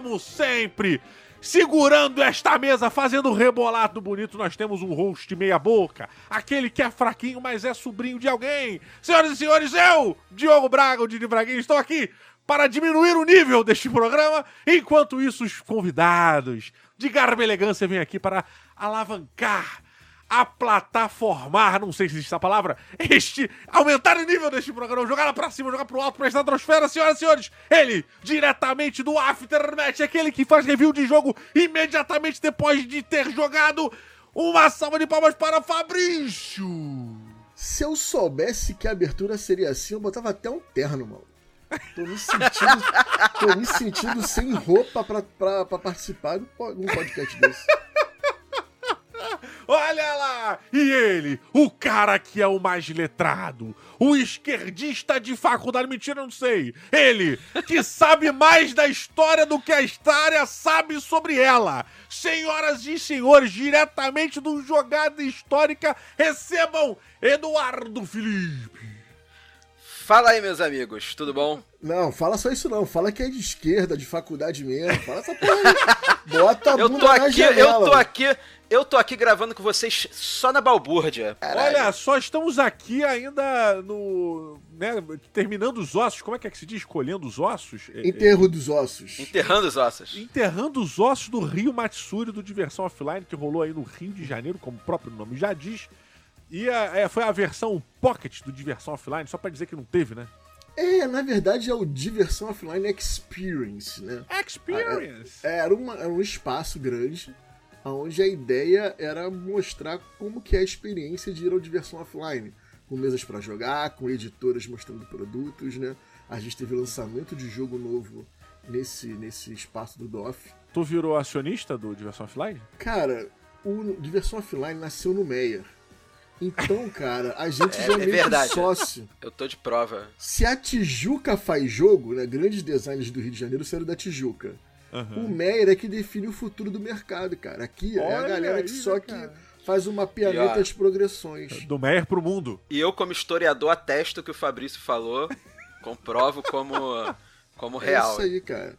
como sempre, segurando esta mesa, fazendo rebolado bonito, nós temos um host meia-boca, aquele que é fraquinho, mas é sobrinho de alguém. Senhoras e senhores, eu, Diogo Braga, o Didi Braguinha, estou aqui para diminuir o nível deste programa, enquanto isso, os convidados de garba elegância vêm aqui para alavancar a plataformar, não sei se existe essa palavra, este, aumentar o nível deste programa, jogar lá pra cima, jogar pro alto, pra estratosfera, senhoras e senhores, ele, diretamente do Aftermatch, aquele que faz review de jogo imediatamente depois de ter jogado, uma salva de palmas para Fabrício! Se eu soubesse que a abertura seria assim, eu botava até um terno, mano. Tô me sentindo, tô me sentindo sem roupa pra, pra, pra participar de um podcast desse. Olha lá! E ele, o cara que é o mais letrado, o esquerdista de faculdade, mentira, não sei. Ele, que sabe mais da história do que a história sabe sobre ela. Senhoras e senhores, diretamente do Jogada Histórica, recebam Eduardo Felipe. Fala aí, meus amigos, tudo bom? Não, fala só isso não. Fala que é de esquerda, de faculdade mesmo. Fala essa porra aí. Bota a eu tô na aqui, janela. eu tô aqui, eu tô aqui gravando com vocês só na balbúrdia. Olha, só estamos aqui ainda no. Né, terminando os ossos. Como é que é que se diz? Escolhendo os ossos? É, Enterro dos ossos. Enterrando os ossos. Enterrando os ossos do Rio Matsuri do Diversão Offline, que rolou aí no Rio de Janeiro, como o próprio nome já diz. E a- é, foi a versão Pocket do Diversão Offline, só pra dizer que não teve, né? É, na verdade é o Diversão Offline Experience, né? Experience! É, Era, uma- era um espaço grande, onde a ideia era mostrar como que é a experiência de ir ao Diversão Offline. Com mesas pra jogar, com editoras mostrando produtos, né? A gente teve lançamento de jogo novo nesse, nesse espaço do DOF. Tu virou acionista do Diversão Offline? Cara, o Diversão Offline nasceu no Meyer. Então, cara, a gente É- já é é meio verdade. sócio. Eu tô de prova. Se a Tijuca faz jogo, né? Grandes designers do Rio de Janeiro saíram da Tijuca. Aham. O Meyer é que define o futuro do mercado, cara. Aqui é a Olha galera aí, que só que cara? faz o mapeamento das progressões. Do Meyer pro mundo. E eu, como historiador, atesto que o Fabrício falou, comprovo como, como É real. isso aí, cara.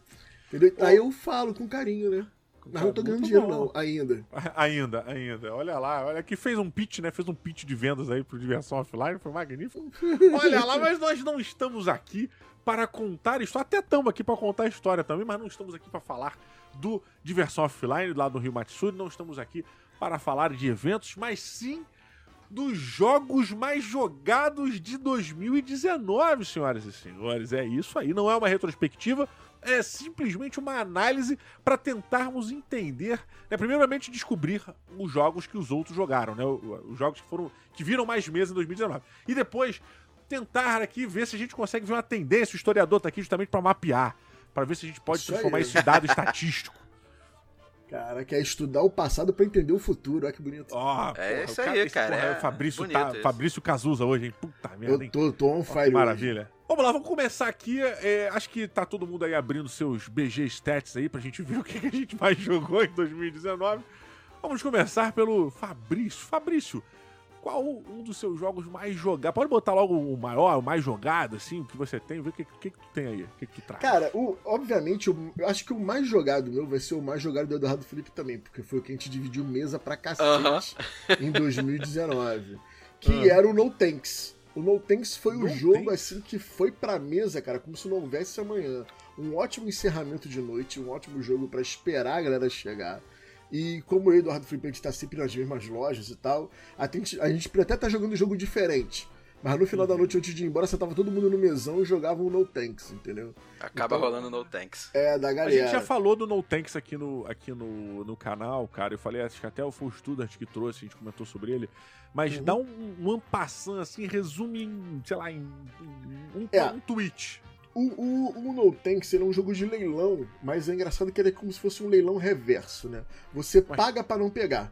Entendeu? Aí eu falo com carinho, né? Mas não tô ganhando dinheiro, bom. não, ainda. Ainda, ainda. Olha lá, olha que fez um pitch, né? Fez um pitch de vendas aí pro Diversão Offline, foi magnífico. Olha lá, mas nós não estamos aqui para contar história. Até estamos aqui para contar história também, mas não estamos aqui para falar do Diversão Offline lá do Rio Matsuri. Não estamos aqui para falar de eventos, mas sim dos jogos mais jogados de 2019, senhoras e senhores. É isso aí, não é uma retrospectiva, é simplesmente uma análise para tentarmos entender, né, primeiramente descobrir os jogos que os outros jogaram, né, os jogos que foram que viram mais meses em 2019. E depois tentar aqui ver se a gente consegue ver uma tendência, o historiador tá aqui justamente para mapear, para ver se a gente pode Isso aí. transformar isso em dado estatístico. Cara, quer estudar o passado pra entender o futuro. Olha que bonito. Ó, É isso aí, cara, porra, é o Fabrício, bonito tá, isso. Fabrício Cazuza hoje, hein? Puta merda? Eu tô, tô on fire. hoje. maravilha. Vamos lá, vamos começar aqui. é, acho que tá todo mundo aí abrindo seus BG Stats aí pra gente ver o que, que a gente mais jogou em 2019. Vamos começar pelo Fabrício. Fabrício, qual um dos seus jogos mais jogados? Pode botar logo o maior, o mais jogado, assim, o que você tem, ver o que, que, que tu tem aí, o que, que tu traz. Cara, o- obviamente, o- eu acho que o mais jogado meu vai ser o mais jogado do Eduardo Felipe também, porque foi o que a gente dividiu mesa pra cacete Aham. em 2019. Que era o No Tanks. O No Tanks foi o No jogo, Tanks? assim, que foi pra mesa, cara, como se não houvesse amanhã. Um ótimo encerramento de noite, um ótimo jogo pra esperar a galera chegar. E como eu e o Eduardo Felipe, a gente tá sempre nas mesmas lojas e tal, a gente, a gente até tá jogando um jogo diferente. Mas no final da noite, antes de ir embora, você tava todo mundo no mesão e jogava um No Tanks, entendeu? Acaba Então- rolando no tanks. É, da A galera. gente já falou do No Tanks aqui no, aqui no, no canal, cara. Eu falei, acho que até o Full Student que trouxe, a gente comentou sobre ele. Mas Uhum. dá um, um ampassant, assim, resume em, sei lá, em, em um, É. um tweet. O, o, o No Tanks ele é um jogo de leilão, mas é engraçado que ele é como se fosse um leilão reverso, né? Você Mas- paga pra não pegar. né?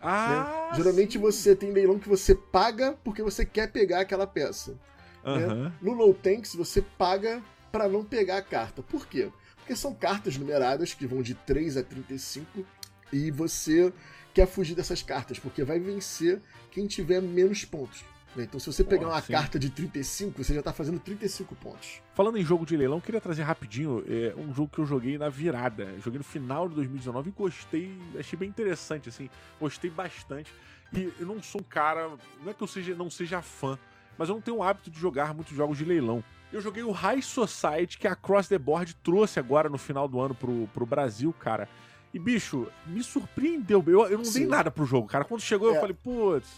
Ah, Geralmente sim. você tem leilão que você paga porque você quer pegar aquela peça. Aham. No No Tanks você paga pra não pegar a carta. Por quê? Porque são cartas numeradas que vão de 3 a 35 e você quer fugir dessas cartas, porque vai vencer quem tiver menos pontos. Né? Então, se você pegar Pô, uma sim. carta de 35, você já tá fazendo 35 pontos. Falando em jogo de leilão, queria trazer rapidinho é, um jogo que eu joguei na virada. Joguei no final de 2019 e gostei, achei bem interessante, assim, gostei bastante. E eu não sou um cara, não é que eu seja, não seja fã, mas eu não tenho o hábito de jogar muitos jogos de leilão. Eu joguei o High Society que a Cross the Board trouxe agora no final do ano pro, pro Brasil, cara. E, bicho, me surpreendeu. Eu, eu não dei Sim. nada pro jogo, cara. Quando chegou, eu É. falei, putz.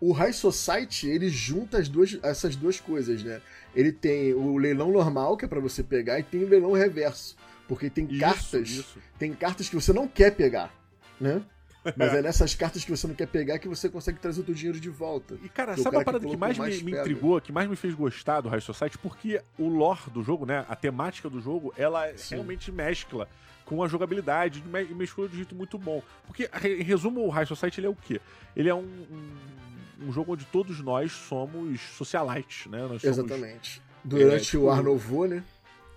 O High Society, ele junta as duas, essas duas coisas, né? Ele tem o leilão normal, que é pra você pegar, e tem o leilão reverso. Porque tem Isso, cartas. isso. Tem cartas que você não quer pegar, né? Mas é nessas cartas que você não quer pegar que você consegue trazer o teu dinheiro de volta. E, cara, sabe cara a parada que que, mais, mais me, me intrigou, que mais me fez gostar do High Society? Porque o lore do jogo, né? A temática do jogo, ela Sim. realmente mescla com a jogabilidade e mesclou de um jeito muito bom. Porque, em resumo, o High Society ele é o quê? Ele é um, um, um jogo onde todos nós somos socialites, né? Nós somos- Exatamente. Durante tipo, o Ar Nouveau, né?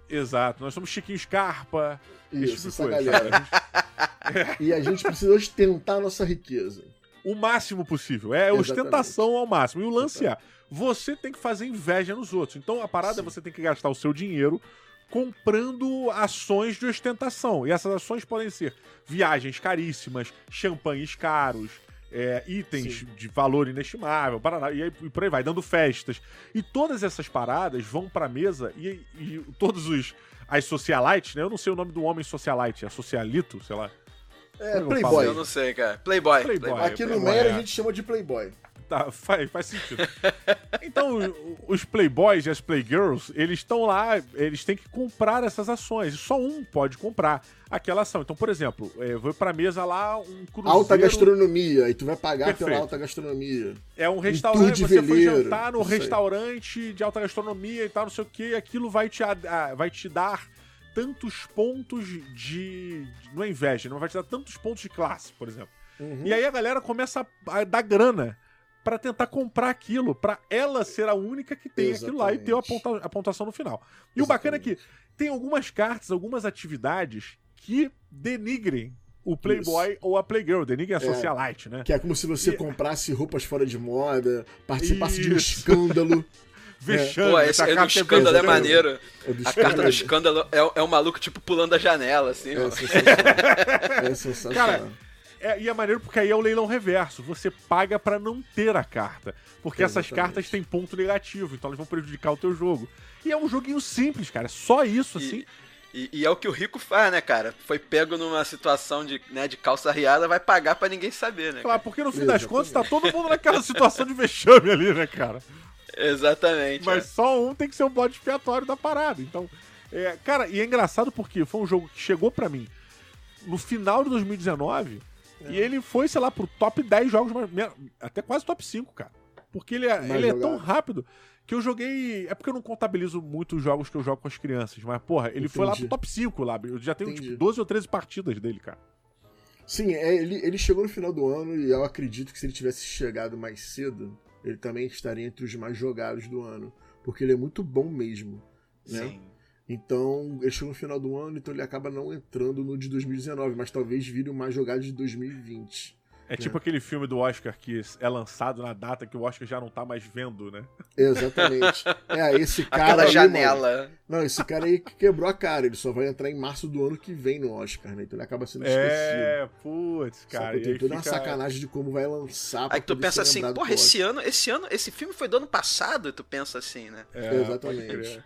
Exato. Nós somos Chiquinho Scarpa, Isso, tipo de essa coisa. galera. E a gente precisa ostentar a nossa riqueza. o máximo possível. É Exatamente. ostentação ao máximo. E o lance é, você tem que fazer inveja nos outros. Então a parada é Sim. você tem que gastar o seu dinheiro comprando ações de ostentação. E essas ações podem ser viagens caríssimas, champanhes caros, é, itens Sim. de valor inestimável, paraná, e, aí, e por aí vai, dando festas. E todas essas paradas vão pra mesa e, e todos os as socialites, né? Eu não sei o nome do homem socialite, é socialito, sei lá. É, Playboy. Eu não sei, cara. Playboy. Playboy. Playboy. Aqui no Playboy, Meyer é. a gente chama de Playboy. Tá, faz, faz sentido. Então, os playboys e as playgirls, eles estão lá, eles têm que comprar essas ações. Só um pode comprar aquela ação. Então, por exemplo, é, vou pra mesa lá um cruzeiro... Alta gastronomia. E tu vai pagar Perfeito. pela alta gastronomia. É um restaurante, de você foi veleiro, jantar no restaurante de alta gastronomia e tal, não sei o que, e aquilo vai te, a- a- vai te dar tantos pontos de... Não é inveja, não vai te dar tantos pontos de classe, por exemplo. Uhum. E aí a galera começa a a dar grana pra tentar comprar aquilo, pra ela ser a única que tem aquilo lá e ter a, Exatamente. ponta- a pontuação no final. E o bacana é que tem algumas cartas, algumas atividades que denigrem o Playboy ou a Playgirl, denigrem a É. socialite, né? Que é como se você E- comprasse roupas fora de moda, participasse de um Isso. escândalo. Vexame. Pô, esse essa aí do carta escândalo é vexame. maneiro. É do A carta do escândalo. é, é um maluco, tipo, pulando da janela, assim. É sensacional. É sensacional. Cara, É, e é maneiro porque aí é o leilão reverso. Você paga pra não ter a carta. Porque essas cartas têm ponto negativo, então elas vão prejudicar o teu jogo. E é um joguinho simples, cara. É só isso, E- assim. E, e é o que o rico faz, né, cara? Foi pego numa situação de, né, de calça riada, vai pagar pra ninguém saber, né? Claro, porque no fim das Exatamente. contas tá todo mundo naquela situação de vexame ali, né, cara? Exatamente. Mas é. só um tem que ser o bode expiatório da parada. Então, é, cara, e é engraçado porque foi um jogo que chegou pra mim no final de 2019 e ele foi, sei lá, pro top 10 jogos, até quase top 5, cara. Porque ele é, ele é tão rápido que eu joguei. É porque eu não contabilizo muito os jogos que eu jogo com as crianças, mas, porra, ele foi lá pro Entendi. top 5 lá. Eu já tenho, Entendi. tipo, 12 ou 13 partidas dele, cara. Sim, é, ele, ele chegou no final do ano e eu acredito que se ele tivesse chegado mais cedo, ele também estaria entre os mais jogados do ano. Porque ele é muito bom mesmo. Né? Sim. Então, ele chegou no final do ano, então ele acaba não entrando no de 2019, mas talvez vire o mais jogado de 2020. É tipo aquele filme do Oscar que é lançado na data que o Oscar já não tá mais vendo, né? Exatamente. É, esse cara. Aquela aí, mano, janela. não, esse cara aí que quebrou a cara. Ele só vai entrar em março do ano que vem no Oscar, né? Então ele acaba sendo esquecido. É, putz, cara. Tem toda uma fica- sacanagem de como vai lançar. pra Aí tu pensa assim, porra, esse ano, esse ano, esse filme foi do ano passado, e tu pensa assim, né? É, Exatamente.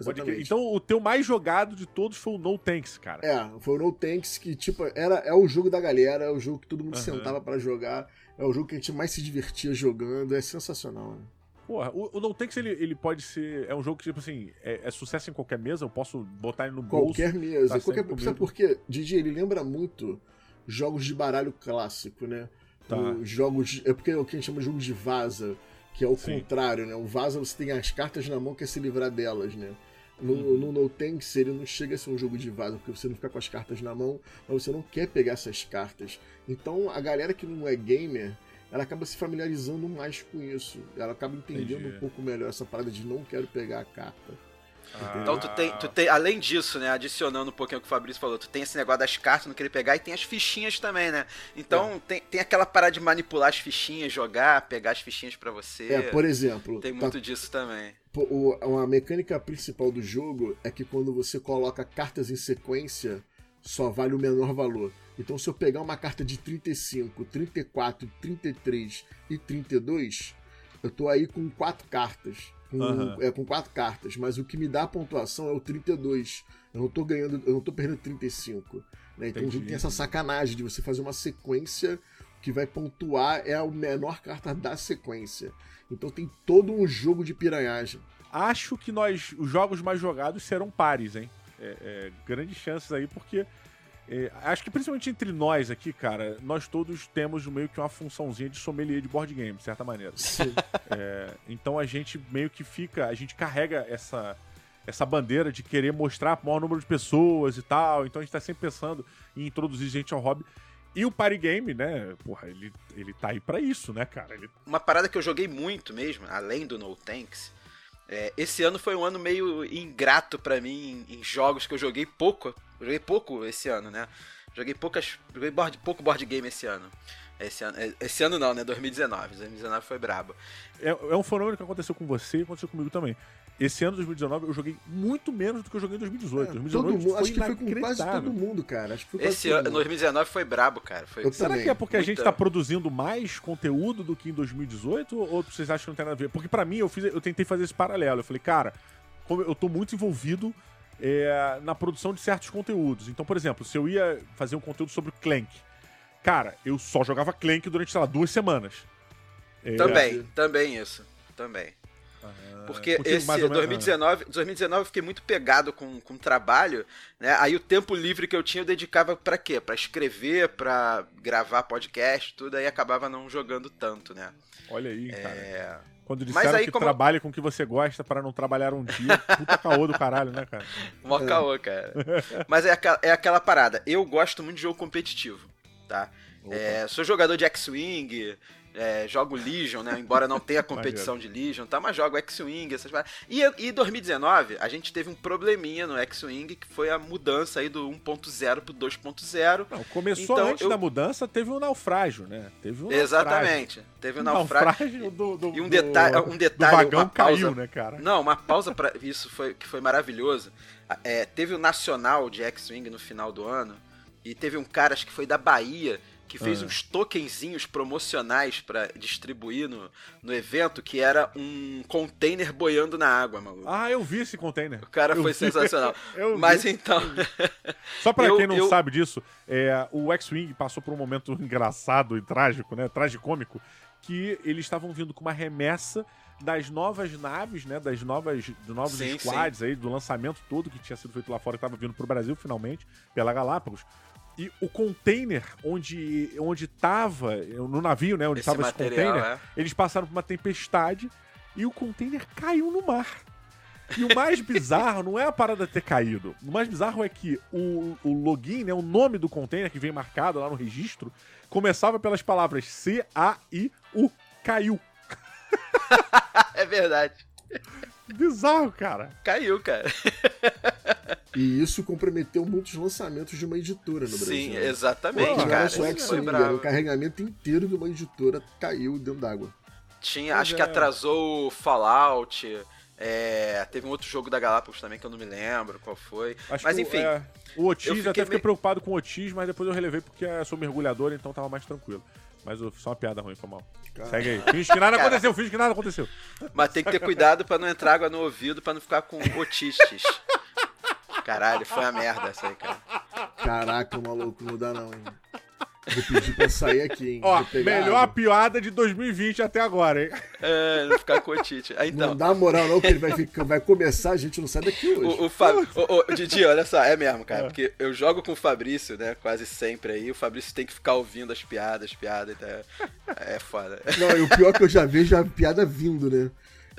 Exatamente. Então o teu mais jogado de todos foi o No Tanks, cara. É, foi o No Tanks que, tipo, era, é o jogo da galera, é o jogo que todo mundo Aham. sentava pra jogar, é o jogo que a gente mais se divertia jogando, é sensacional, né? Porra, o, o No Tanks ele, ele pode ser. É um jogo que, tipo assim, é, é sucesso em qualquer mesa, eu posso botar ele no bolso. Qualquer mesa, tá qualquer... sempre sabe por quê? Didi, ele lembra muito jogos de baralho clássico, né? Tá. Os jogos, é porque é o que a gente chama de jogo de vaza, que é o Sim. contrário, né? O vaza você tem as cartas na mão que é se livrar delas, né? No, no No Tanks ele não chega a ser um jogo de vaza, porque você não fica com as cartas na mão, mas você não quer pegar essas cartas. Então a galera que não é gamer, ela acaba se familiarizando mais com isso. Ela acaba entendendo Entendi. um pouco melhor essa parada de não quero pegar a carta. Então tu tem, tu tem, além disso, né, adicionando um pouquinho o que o Fabrício falou, tu tem esse negócio das cartas, não querer pegar, e tem as fichinhas também, né? Então é. tem, tem aquela parada de manipular as fichinhas, jogar, pegar as fichinhas para você. É, por exemplo. Tem muito tá... disso também. O, a mecânica principal do jogo é que quando você coloca cartas em sequência, só vale o menor valor. Então, se eu pegar uma carta de 35, 34, 33 e 32, eu tô aí com quatro cartas. Com, uhum. é, com quatro cartas, mas o que me dá a pontuação é o 32. Eu não tô ganhando, eu não tô perdendo 35. Né? Então Entendi. tem essa sacanagem de você fazer uma sequência que vai pontuar é a menor carta da sequência. Então tem todo um jogo de piranhagem. Acho que nós, os jogos mais jogados serão pares, hein? É, é, grandes chances aí, porque é, acho que principalmente entre nós aqui, cara, nós todos temos meio que uma funçãozinha de sommelier de board game, de certa maneira. É, então a gente meio que fica, a gente carrega essa, essa bandeira de querer mostrar o maior número de pessoas e tal. Então a gente tá sempre pensando em introduzir gente ao hobby. E o party game, né, porra, ele, ele tá aí para isso, né, cara? Ele... Uma parada que eu joguei muito mesmo, além do No Tanks, é, esse ano foi um ano meio ingrato para mim em, em, jogos que eu joguei pouco. Eu joguei pouco esse ano, né? Joguei poucas. Joguei board, pouco board game esse ano. Esse ano, é, esse ano não, né? 2019. 2019 foi brabo. É, é um fenômeno que aconteceu com você e aconteceu comigo também. Esse ano, 2019, eu joguei muito menos do que eu joguei em 2018. É, 2019 todo mundo, acho que foi com quase todo mundo, cara. Acho que foi Esse ano, 2019 foi brabo, cara. Foi... Será também. que é porque a gente tá produzindo mais conteúdo do que em 2018? Ou vocês acham que não tem nada a ver? Porque para mim, eu, fiz, eu tentei fazer esse paralelo. Eu falei, cara, como eu tô muito envolvido é, na produção de certos conteúdos. Então, por exemplo, se eu ia fazer um conteúdo sobre Clank, cara, eu só jogava Clank durante, sei lá, duas semanas. É, também, também isso. Também. Porque esse 2019, 2019 eu fiquei muito pegado com, com trabalho, né? Aí o tempo livre que eu tinha eu dedicava para quê? Para escrever, para gravar podcast, tudo aí acabava não jogando tanto, né? Olha aí, é... cara. Quando disseram aí, que como... trabalhe com o que você gosta para não trabalhar um dia, puta caô do caralho, né, cara? Mó é. caô, cara. Mas é aquela, é aquela parada. Eu gosto muito de jogo competitivo, tá? É, sou jogador de X-Wing, é, jogo Legion, né? Embora não tenha competição de Legion, tá? Mas jogo X-Wing, essas E em 2019, a gente teve um probleminha no X-Wing, que foi a mudança aí do 1.0 pro 2.0. Não, começou então, antes eu... da mudança, teve um naufrágio, né? Teve um Exatamente. Naufrágio. Teve um naufrágio. naufrágio do, do, e um, deta um detalhe. O vagão pausa... caiu, né, cara? Não, uma pausa para isso foi, que foi maravilhoso. É, teve o Nacional de X-Wing no final do ano. E teve um cara, acho que foi da Bahia, que fez ah. uns tokenzinhos promocionais para distribuir no, no evento, que era um container boiando na água, maluco. Ah, eu vi esse container. O cara eu foi vi. sensacional. Mas vi. então. Só para quem não eu... sabe disso, é, o X-Wing passou por um momento engraçado e trágico, né? Tragicômico, que eles estavam vindo com uma remessa das novas naves, né? Das novas, dos novos sim, squads sim. aí, do lançamento todo que tinha sido feito lá fora, que estava vindo pro Brasil finalmente, pela Galápagos. E o container onde onde tava, no navio, né, onde estava esse, esse container, é. eles passaram por uma tempestade e o container caiu no mar. E o mais bizarro não é a parada ter caído. O mais bizarro é que o, o login, né, o nome do container que vem marcado lá no registro, começava pelas palavras C-A-I-U. Caiu. é verdade. Bizarro, cara. Caiu, cara. E isso comprometeu muitos lançamentos de uma editora no Brasil. Sim, né? exatamente, Pô, cara. Só o carregamento inteiro de uma editora caiu dentro d'água. Tinha, acho é. que atrasou o Fallout. É, teve um outro jogo da Galápagos também que eu não me lembro qual foi. Acho mas enfim. É, o Otis, fiquei até fiquei me... preocupado com o Otis, mas depois eu relevei porque eu sou mergulhador, então tava mais tranquilo. Mas só uma piada ruim, foi mal. Caramba. Segue aí. Finge que nada Cara, aconteceu, finge que nada aconteceu. Mas tem que ter cuidado para não entrar água no ouvido, para não ficar com otistes. Caralho, foi uma merda essa aí, cara. Caraca, maluco, não dá não, hein? Vou pedir pra sair aqui, hein? Ó, melhor água. piada de 2020 até agora, hein? É, não ficar com o Tite. Aí, então. Não dá moral não, que ele vai, ficar, vai começar, a gente não sai daqui hoje. O, o, Fab... o, o Didi, olha só, é mesmo, cara. É. Porque eu jogo com o Fabrício, né, quase sempre aí. O Fabrício tem que ficar ouvindo as piadas, piadas, então é, é foda. Não, e o pior é que eu já vejo a piada vindo, né?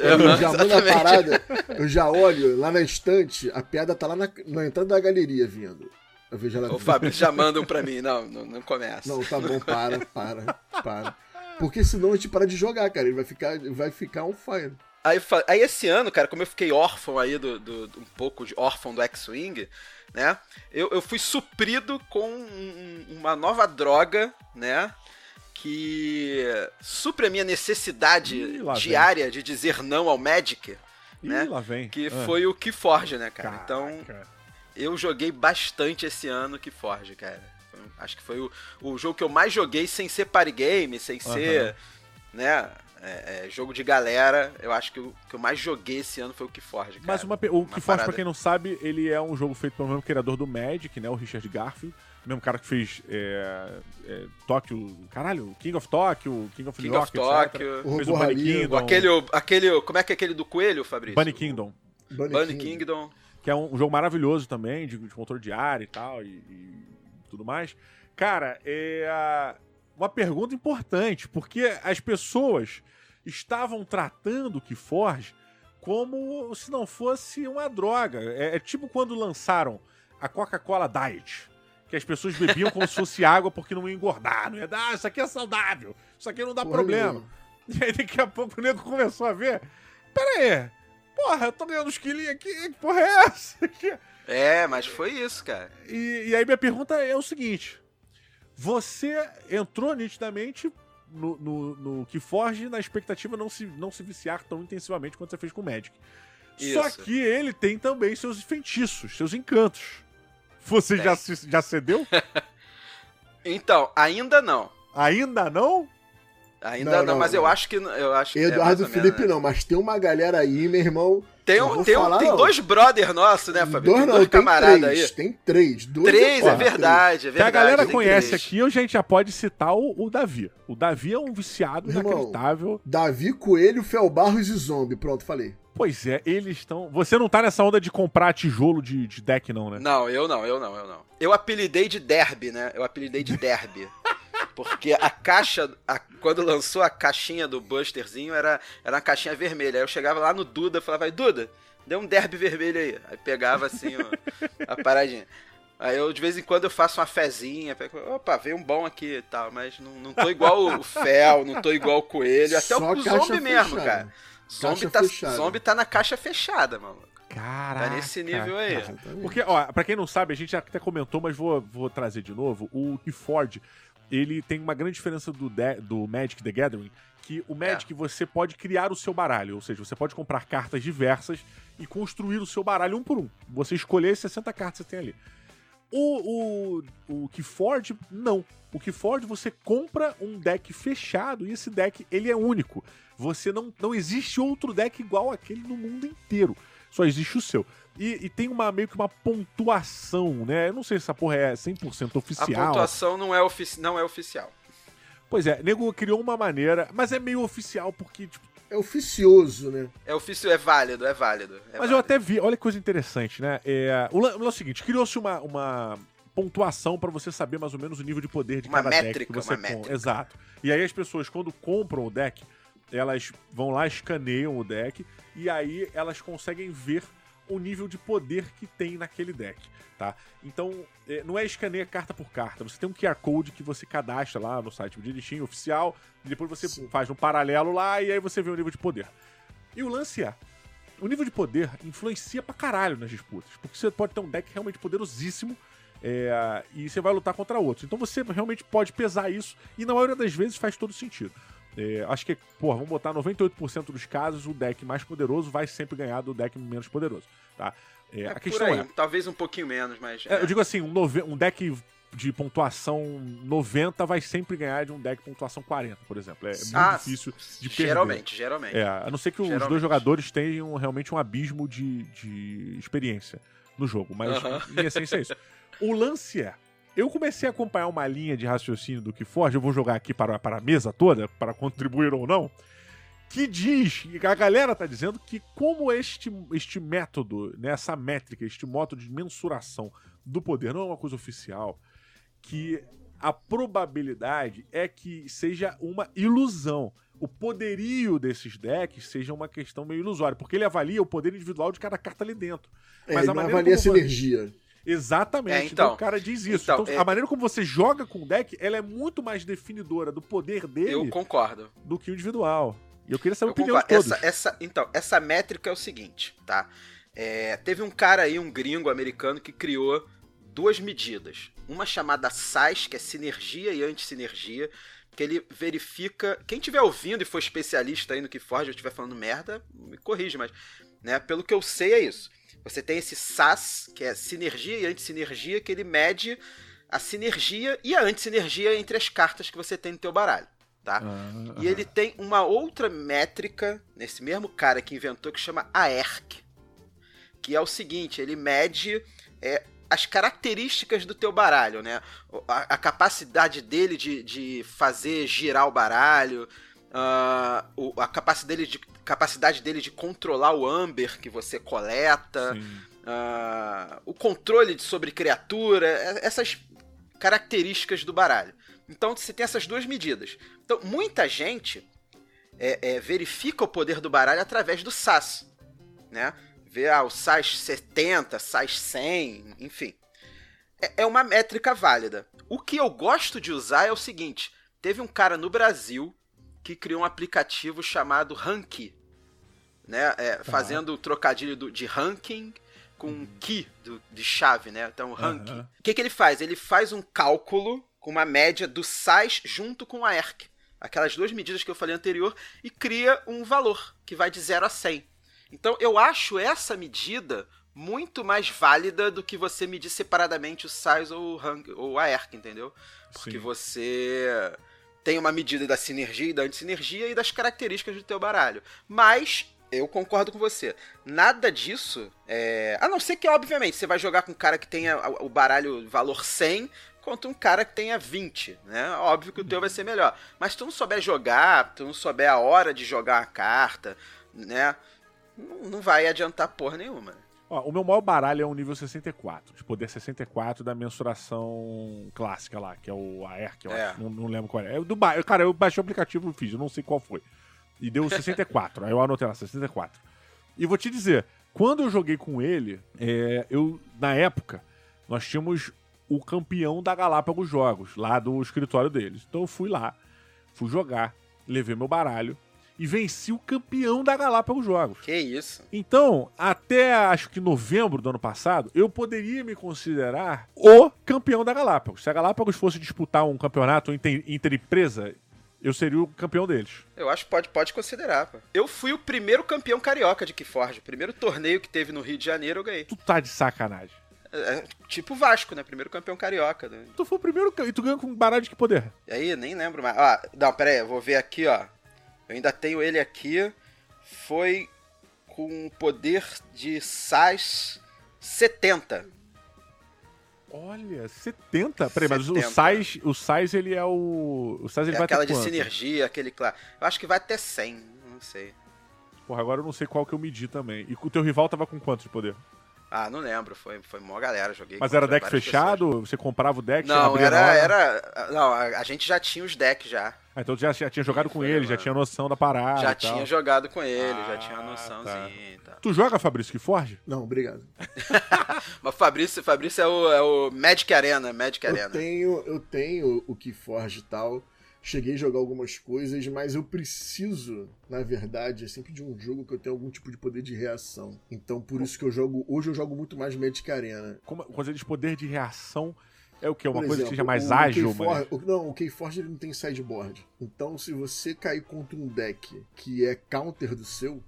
Eu uhum, já mando a parada, eu já olho lá na estante, a piada tá lá na, na entrada da galeria vindo. Eu vejo ela O Fábio já mandam pra mim. Não, não, não começa. Não, tá bom, para, para, para. Porque senão a gente para de jogar, cara. Ele vai ficar, vai ficar on fire. Aí, aí esse ano, cara, como eu fiquei órfão aí do, do, do um pouco de órfão do X-Wing, né? Eu, eu fui suprido com um, uma nova droga, né? Que supre a minha necessidade Ih, diária vem. de dizer não ao Magic, Ih, né? Que ah. foi o Keyforge, né, cara? Caraca. Então, eu joguei bastante esse ano Keyforge, cara. Acho que foi o, o jogo que eu mais joguei sem ser party game, sem ser, né? É, é, jogo de galera, eu acho que o que eu mais joguei esse ano foi o Keyforge, cara. Mas uma, o Keyforge, parada... pra quem não sabe, ele é um jogo feito pelo mesmo criador do Magic, né? O Richard Garfield. O mesmo cara que fez é, é, Tóquio, caralho, King of Tóquio, King of King New York, of Tóquio. Fez o Bunny Kingdom. Aquele, aquele, como é que é aquele do coelho, Fabrício? Bunny Kingdom. Bunny, Bunny Kingdom. Kingdom. Que é um, um, jogo maravilhoso também, de, de controle de área e tal, e, e tudo mais. Cara, é uma pergunta importante, porque as pessoas estavam tratando o Keyforge como se não fosse uma droga. É, é tipo quando lançaram a Coca-Cola Diet, que as pessoas bebiam como se fosse água porque não ia engordar, não ia dar, ah, isso aqui é saudável, isso aqui não dá Porra, problema. Meu. E aí daqui a pouco o nego começou a ver, pera aí, porra, eu tô ganhando uns quilinhos aqui, que porra é essa? É, mas foi isso, cara. E, e aí minha pergunta é o seguinte, você entrou nitidamente no, no, no Keyforge na expectativa não se, não se viciar tão intensivamente quanto você fez com o Magic. Isso. Só que ele tem também seus feitiços, seus encantos. Você já, já cedeu? então, ainda não. Ainda não? Ainda não, não, não mas não. eu acho que. Eu acho Eduardo é Felipe não, mas tem uma galera aí, meu irmão. Tem, um, tem, falar, um, tem dois brother nossos, né, Fabio? Dois, tem dois camaradas aí. Tem três. Dois três, é, verdade, é verdade. Se a galera conhece três. aqui, a gente já pode citar o, o Davi. O Davi é um viciado Irmão, inacreditável. Davi, Coelho, Fel Barros e Zombie. Pronto, falei. Pois é, eles estão. Você não tá nessa onda de comprar tijolo de, de deck, não, né? Não, eu não, eu não, eu não. Eu apelidei de Derby, né? Eu apelidei de Derby. Porque a caixa, a, quando lançou a caixinha do Busterzinho, era, era uma caixinha vermelha. Aí eu chegava lá no Duda e falava, Duda, dê um derby vermelho aí. Aí pegava assim ó, a paradinha. Aí eu, de vez em quando, eu faço uma fezinha. Opa, veio um bom aqui e tal. Mas não, não tô igual o Fel, não tô igual o Coelho. Até Só o Zombie mesmo, cara. Zombie tá, zombie tá na caixa fechada, mano. Caraca. Tá nesse nível aí. Porque, ó, pra quem não sabe, a gente até comentou, mas vou, vou trazer de novo. O Ford, ele tem uma grande diferença do, do Magic the Gathering, que o Magic é. você pode criar o seu baralho, ou seja, você pode comprar cartas diversas e construir o seu baralho um por um. Você escolher 60 cartas que você tem ali. O, o, o Keyforge, não. O Keyforge você compra um deck fechado e esse deck ele é único. Você não, não existe outro deck igual aquele no mundo inteiro. Só existe o seu. E, e, tem uma meio que uma pontuação, né? Eu não sei se essa porra é 100% oficial. A pontuação não é, ofici não é oficial. Pois é, nego criou uma maneira, mas é meio oficial porque, tipo, é oficioso, né? É oficio, é válido, é válido. É mas válido. eu até vi, olha que coisa interessante, né? É, o, é o seguinte, criou-se uma, uma pontuação para você saber mais ou menos o nível de poder de uma cada métrica, deck que você uma métrica. Exato. E aí as pessoas, quando compram o deck, elas vão lá, escaneiam o deck, e aí elas conseguem ver o nível de poder que tem naquele deck, tá? Então, é, não é escaneia carta por carta, você tem um QR Code que você cadastra lá no site direitinho, oficial, e depois você Sim. faz um paralelo lá e aí você vê o nível de poder. E o lance é, o nível de poder influencia pra caralho nas disputas, porque você pode ter um deck realmente poderosíssimo, é, e você vai lutar contra outros. Então você realmente pode pesar isso, e na maioria das vezes faz todo sentido. É, acho que, pô, vamos botar 98% dos casos, o deck mais poderoso vai sempre ganhar do deck menos poderoso, tá? É, é a questão aí, é, talvez um pouquinho menos, mas... É, eu digo assim, um, nove, um deck de pontuação 90 vai sempre ganhar de um deck de pontuação 40, por exemplo. É, muito ah, difícil de perder. Geralmente, geralmente. É, a não ser que geralmente. os dois jogadores tenham realmente um abismo de, de experiência no jogo, mas uh -huh. em essência é isso. O lance é, eu comecei a acompanhar uma linha de raciocínio do que Forge, eu vou jogar aqui para, para a mesa toda, para contribuir ou não, que diz, a galera tá dizendo que como este, este método, né, essa métrica, este modo de mensuração do poder não é uma coisa oficial, que a probabilidade é que seja uma ilusão. O poderio desses decks seja uma questão meio ilusória, porque ele avalia o poder individual de cada carta ali dentro. É, Mas a não avalia essa energia. Exatamente. É, então, então, o cara diz isso. Então, então é... a maneira como você joga com o deck, ela é muito mais definidora do poder dele. Eu concordo. Do que o individual. E eu queria saber Eu a opinião de concordo. todos. essa, essa, então, essa métrica é o seguinte, tá? É, teve um cara aí, um gringo americano, que criou duas medidas. Uma chamada SAIS, que é sinergia e antisinergia, que ele verifica. Quem estiver ouvindo e for especialista aí no que Forge eu estiver falando merda, me corrige, mas né, pelo que eu sei é isso. Você tem esse SAS, que é sinergia e antisinergia, que ele mede a sinergia e a antisinergia entre as cartas que você tem no teu baralho, tá? Ah, E ele tem uma outra métrica, nesse mesmo cara que inventou, que chama AERC. Que é o seguinte, ele mede é, as características do teu baralho, né? A, a capacidade dele de, de fazer girar o baralho, o- a capacidade dele, de, capacidade dele de controlar o amber que você coleta, ah, o controle de- sobre criatura, é- essas características do baralho. Então você tem essas duas medidas. Então muita gente é, é, verifica o poder do baralho através do SAS, né? Vê ah, o SAS 70, SAS 100, enfim. É, é uma métrica válida. O que eu gosto de usar é o seguinte: teve um cara no Brasil que criou um aplicativo chamado Ranky, né? É, Fazendo o trocadilho do- de ranking com key do- de chave, né? Então, ranking. Aham. O que, que ele faz? Ele faz um cálculo com uma média do SAS junto com a ERC, aquelas duas medidas que eu falei anterior, e cria um valor que vai de 0 a 100. Então, eu acho essa medida muito mais válida do que você medir separadamente o SAS ou, o rank, ou a ERC, entendeu? Porque Sim. você tem uma medida da sinergia e da antisinergia e das características do teu baralho. Mas eu concordo com você. Nada disso é. A não ser que, obviamente, você vai jogar com um cara que tenha o baralho valor 100 contra um cara que tenha 20, né? Óbvio que o teu vai ser melhor. Mas tu não souber jogar, tu não souber a hora de jogar a carta, né? Não vai adiantar porra nenhuma. Ó, o meu maior baralho é um nível 64, de poder 64 da mensuração clássica lá, que é o AERC, eu É. acho. Não, não lembro qual é. do. Cara, eu baixei o aplicativo e fiz, eu não sei qual foi. E deu 64, aí eu anotei lá, 64. E vou te dizer, quando eu joguei com ele, é, eu, na época, nós tínhamos o campeão da Galápagos Jogos, lá do escritório deles. Então eu fui lá, fui jogar, levei meu baralho e venci o campeão da Galápagos Jogos. Que isso? Então, até acho que novembro do ano passado, eu poderia me considerar o campeão da Galápagos. Se a Galápagos fosse disputar um campeonato inter- interempresa, eu seria o campeão deles. Eu acho que pode, pode considerar, pô. Eu fui o primeiro campeão carioca de Keyforge. O primeiro torneio que teve no Rio de Janeiro, eu ganhei. Tu tá de sacanagem. É, é tipo Vasco, né? Primeiro campeão carioca. Né? Tu foi o primeiro e tu ganhou com baralho de que poder? E aí, nem lembro mais. Ah, não, pera aí, eu vou ver aqui, ó. Eu ainda tenho ele aqui. Foi com poder de SAS 70. Olha, 70? Peraí, mas o 70. Sais, o Sais ele é o. O Sais ele É vai aquela de quanto? sinergia, aquele claro. Eu acho que vai até 100, não sei. Porra, agora eu não sei qual que eu medi também. E o teu rival tava com quanto de poder? Ah, não lembro, foi, foi mó galera, joguei. Mas era deck fechado? Você comprava o deck? pessoas. Não, era, era. Não, a, a gente já tinha os decks já. Ah, então já, já tinha jogado com ele, já tinha noção da parada. já e tal. tinha jogado com ele, já Ah, tinha uma noçãozinha e tal. Tu joga, Fabrício, que Forge? Não, obrigado. Mas Fabrício, Fabrício é o, é o Magic Arena, Magic Eu Arena. tenho, eu tenho o Keyforge e tal. Cheguei a jogar algumas coisas, mas eu preciso, na verdade, é sempre de um jogo que eu tenho algum tipo de poder de reação. Então, por isso que eu jogo. Hoje eu jogo muito mais Magic Arena. Como, quando ele diz poder de reação, é o quê? Uma Por coisa que seja mais o ágil, mano? o- Não, o Keyforge ele não tem sideboard. Então, se você cair contra um deck que é counter do seu,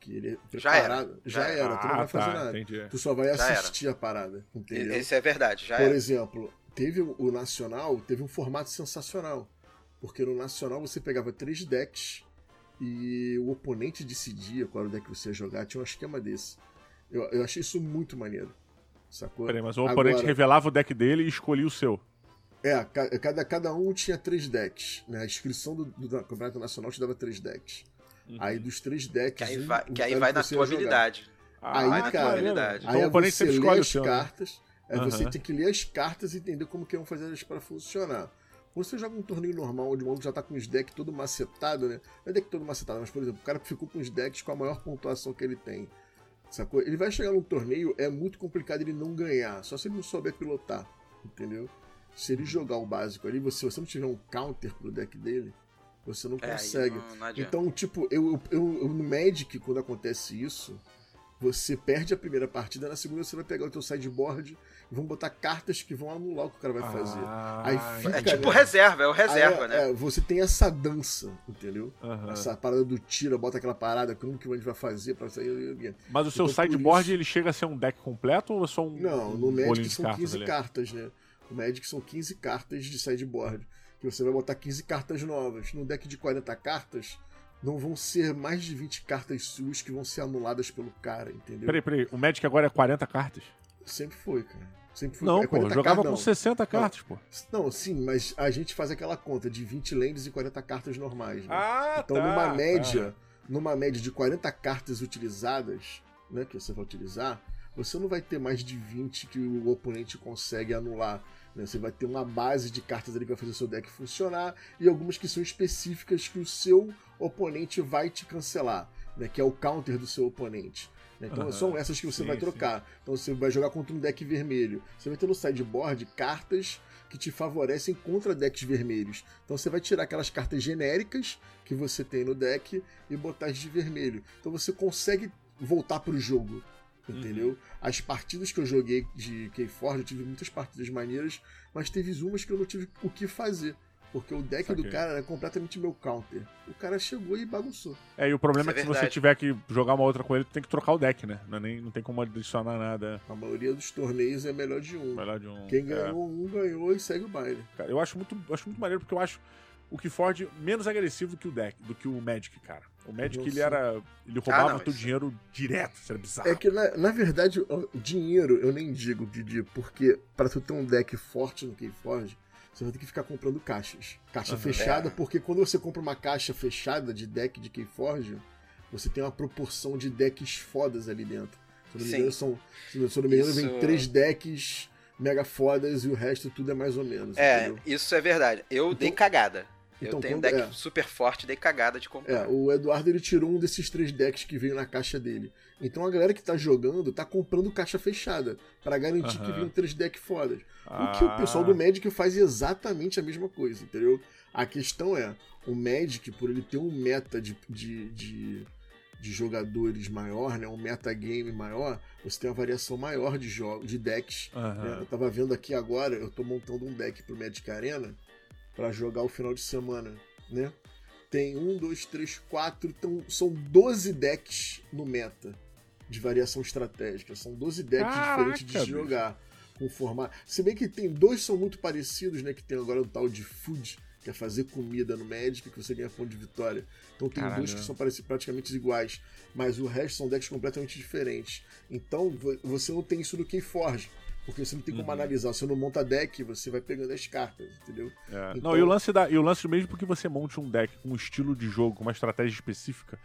que ele é Já era. preparado, já, era, tu não vai fazer tá, nada. entendi. Tu só vai era. assistir a parada, entendeu? Esse é verdade, já Por é. exemplo, teve o o Nacional, teve um formato sensacional. Porque no Nacional você pegava três decks e o oponente decidia qual era o deck que você ia jogar. Tinha um esquema desse. Eu, eu achei isso muito maneiro. Sacou? Peraí, mas o oponente Agora- revelava o deck dele e escolhia o seu. É, ca- cada, cada um tinha três decks. Né? A inscrição do, do Campeonato Nacional te dava três decks. Aí dos três decks. Que aí um- vai, que aí era vai que na tua habilidade. Aí, vai na tua cara, habilidade. Então Aí o oponente você sempre lê escolhe o as seu. né? cartas, aí você tem que ler as cartas e entender como que vão fazer elas para funcionar. Quando você joga um torneio normal, onde o maluco já tá com os decks todo macetado, né? Não é deck todo macetado, mas, por exemplo, o cara ficou com os decks com a maior pontuação que ele tem. Sacou? Ele vai chegar num torneio, é muito complicado ele não ganhar, só se ele não souber pilotar, entendeu? Se ele jogar o básico ali, você, se você não tiver um counter pro deck dele, Você não É, consegue. não- não então, tipo, eu, eu, eu- no Magic, quando acontece isso, você perde a primeira partida, na segunda você vai pegar o teu sideboard e vão botar cartas que vão anular o que o cara vai fazer. Ah, Aí É fica- tipo reserva, é o reserva, Aí, né? é, você tem essa dança, entendeu? aham. Essa parada do tira, bota aquela parada, como que a gente vai fazer pra sair. Mas o seu Então, sideboard isso- ele chega a ser um deck completo ou é só um. Não, um no bolinho Magic são cartas 15 ali? cartas, né? No Magic são 15 cartas de sideboard. Que você vai botar 15 cartas novas. No deck de 40 cartas, não vão ser mais de 20 cartas suas que vão ser anuladas pelo cara, entendeu? Peraí, peraí. O Magic agora é 40 cartas? Sempre foi, cara. Sempre foi. Não, é pô. Eu 40 jogava cartas, com não. 60 cartas, pô. Não, sim, mas a gente faz aquela conta de 20 lands e 40 cartas normais. Né? Ah, Então, numa média, numa média de 40 cartas utilizadas, né, que você vai utilizar, você não vai ter mais de 20 que o oponente consegue anular. Né? Você vai ter uma base de cartas ali que vai fazer o seu deck funcionar e algumas que são específicas que o seu oponente vai te cancelar, né, que é o counter do seu oponente. né? Então são essas que você Sim, vai trocar. Então você vai jogar contra um deck vermelho. Você vai ter no sideboard cartas que te favorecem contra decks vermelhos. Então você vai tirar aquelas cartas genéricas que você tem no deck e botar as de vermelho. Então você consegue voltar pro jogo. Entendeu? Uhum. As partidas que eu joguei de Keyforge, eu tive muitas partidas maneiras, mas teve umas que eu não tive o que fazer. Porque o deck do Saquei. cara era completamente meu counter. O cara chegou e bagunçou. É, e o problema Isso é é que se você tiver que jogar uma outra com ele, tu tem que trocar o deck, né? Não, é nem, não tem como adicionar nada. A maioria dos torneios é melhor de um. Melhor de um. Quem é. ganhou um ganhou e segue o baile. Cara, eu acho muito, acho muito maneiro porque eu acho o Keyforge menos agressivo que o deck, do que o Magic, cara. O Magic, ele era. Ele roubava não, teu isso- dinheiro direto, isso era bizarro. É que, na, na verdade, o dinheiro eu nem digo, Didi, porque pra tu ter um deck forte no Keyforge, você vai ter que ficar comprando caixas. Caixa fechada, É. porque quando você compra uma caixa fechada de deck de Keyforge, você tem uma proporção de decks fodas ali dentro. Se eu não me engano, são, se não me engano, vem Isso- três decks mega fodas e o resto tudo é mais ou menos. É, entendeu? isso é verdade. Eu Então- dei cagada. Então eu tenho um quando- deck é. super forte, dei cagada de comprar. É, o Eduardo ele tirou um desses três decks que veio na caixa dele. Então a galera que tá jogando tá comprando caixa fechada pra garantir que venham três decks fodas. Ah, O que o pessoal do Magic faz exatamente a mesma coisa, entendeu? A questão é, o Magic, por ele ter um meta de, de, de, de jogadores maior, né, um metagame maior, você tem uma variação maior de jogos, de decks. Né? Eu tava vendo aqui agora, eu tô montando um deck pro Magic Arena pra jogar o final de semana, né? Tem um, dois, três, quatro, então são 12 decks no meta de variação estratégica. São 12 decks Caraca, diferentes de jogar com formato. Se bem que tem dois são muito parecidos, né? Que tem agora o tal de food, que é fazer comida no Magic, que você ganha ponto de vitória. Então tem Caralho. dois que são praticamente iguais, mas o resto são decks completamente diferentes. Então vo- você não tem isso no Keyforge. Porque você não tem como Uhum. analisar. Você não monta deck, você vai pegando as cartas, entendeu? É. Então- Não, e o lance da, e o lance mesmo porque você monte um deck com um estilo de jogo, com uma estratégia específica,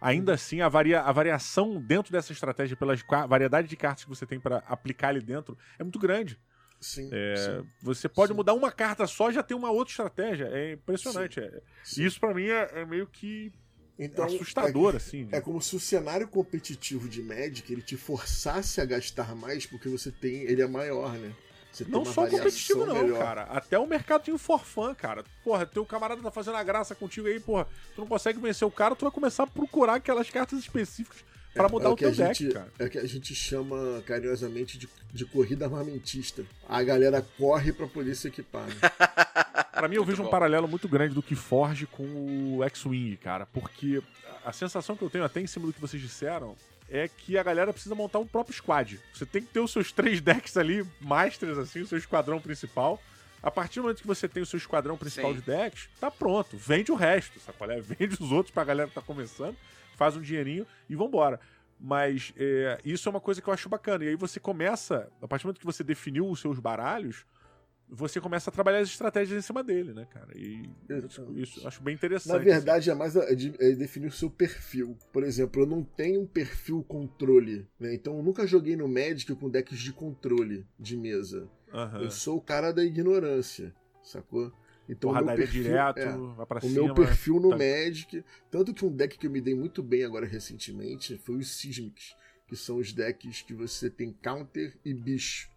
ainda assim a, varia, a variação dentro dessa estratégia pela variedade de cartas que você tem pra aplicar ali dentro é muito grande. Sim. É, sim, você pode Sim. mudar uma carta só e já tem uma outra estratégia. É impressionante. É- sim. Isso pra mim é, é meio que Então, assustador, assim. de- É como se o cenário competitivo de Magic ele te forçasse a gastar mais porque você tem. Ele é maior, né? Você Não só competitivo, não, melhor. cara. Até o mercadinho for fun, cara. Porra, teu camarada tá fazendo a graça contigo aí, porra. Tu não consegue vencer o cara, tu vai começar a procurar aquelas cartas específicas pra mudar é o que teu a deck, gente, cara. É o que a gente chama carinhosamente de, de corrida armamentista. A galera corre pra poder se equipar. Né? Pra mim, eu Muito vejo um bom. paralelo paralelo muito grande do que Forge com o X-Wing, cara. Porque a a sensação que eu tenho, até em cima do que vocês disseram, é que a galera precisa montar um próprio squad. Você tem que ter os seus três decks ali, masters, assim, o seu esquadrão principal. A partir do momento que você tem o seu esquadrão principal Sim. de decks, tá pronto. Vende o resto, sacolé? Vende os outros pra galera que tá começando, faz um dinheirinho e vambora. Mas é, isso é uma coisa que eu acho bacana. E aí você começa, a partir do momento que você definiu os seus baralhos, você começa a trabalhar as estratégias em cima dele, né, cara? E isso, Exatamente. isso eu acho bem interessante. Na verdade, é mais de- é definir o seu perfil. Por exemplo, eu não tenho um perfil controle, né? Então eu nunca joguei no Magic com decks de controle de mesa. assim. Aham. Eu sou o cara da ignorância, sacou? Então o meu Porradaria perfil, direto, é, vai pra o cima. meu perfil no tá- Magic, tanto que um deck que eu me dei muito bem agora recentemente foi os Sismics, que são os decks que você tem counter e bicho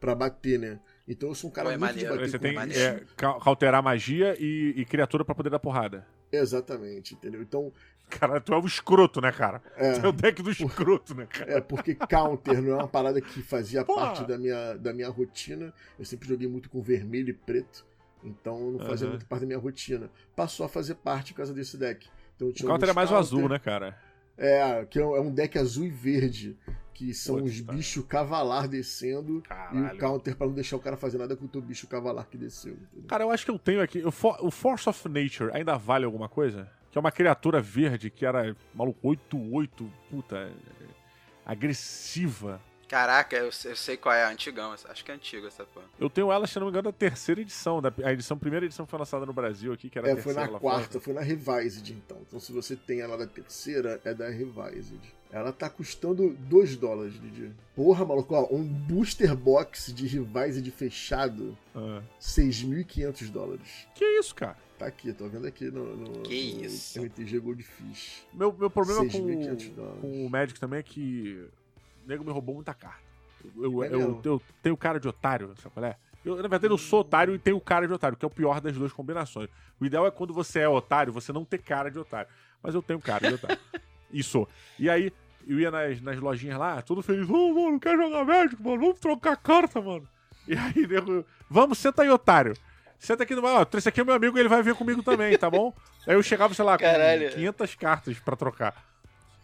pra bater, né? Então eu sou um cara Pô, é muito de bater Você com tem bicho. é, ca- cauterar magia e, e criatura pra poder dar porrada. Exatamente, entendeu? Então, Cara, tu é o escroto, né, cara? É. Tu é o deck do escroto, né, cara? É, porque counter não é uma parada que fazia Porra. parte da minha, da minha rotina. Eu sempre joguei muito com vermelho e preto. Então não fazia Aham. muito parte da minha rotina. Passou a fazer parte por causa desse deck. Então, O tinha counter é mais o counter- azul, né, cara? É, que é um é um deck azul e verde. Que são os bichos cavalar descendo. E Caralho. o counter pra não deixar o cara fazer nada com o teu bicho cavalar que desceu. entendeu? Cara, eu acho que eu tenho aqui. O, For- o Force of Nature ainda vale alguma coisa? Que é uma criatura verde que era, maluco, 8-8, puta. é, agressiva. Caraca, eu, eu sei qual é, antigão. Acho que é antigo essa porra. Eu tenho ela, se não me engano, da terceira edição. Da, a edição, a primeira edição que foi lançada no Brasil aqui, que era a É, foi terceira na lá quarta, foi na Revised então. Então se você tem ela da terceira, é da Revised. Ela tá custando 2 dólares, Didi. Porra, maluco, ó, um booster box de Revised fechado, Ah. 6.500 dólares. Que isso, cara? Tá aqui, tô vendo aqui no, no, Que no isso? MTG Goldfish. Meu, meu problema com, 6.500 dólares. com o Magic também é que nego me roubou muita carta. Eu, eu, eu tenho cara de otário, sabe qual é? Eu, na verdade, eu sou otário e tenho cara de otário, que é o pior das duas combinações. O ideal é quando você é otário, você não ter cara de otário. Mas eu tenho cara de otário. e sou. E aí, eu ia nas, nas lojinhas lá, todo feliz. Ô, mano, quer jogar Magic, mano? Vamos trocar carta, mano. E aí, nego, vamos, senta aí, otário. Senta aqui no. Ó, esse aqui é meu amigo, ele vai vir comigo também, tá bom? Aí eu chegava, sei lá, com Caralho. 500 cartas pra trocar.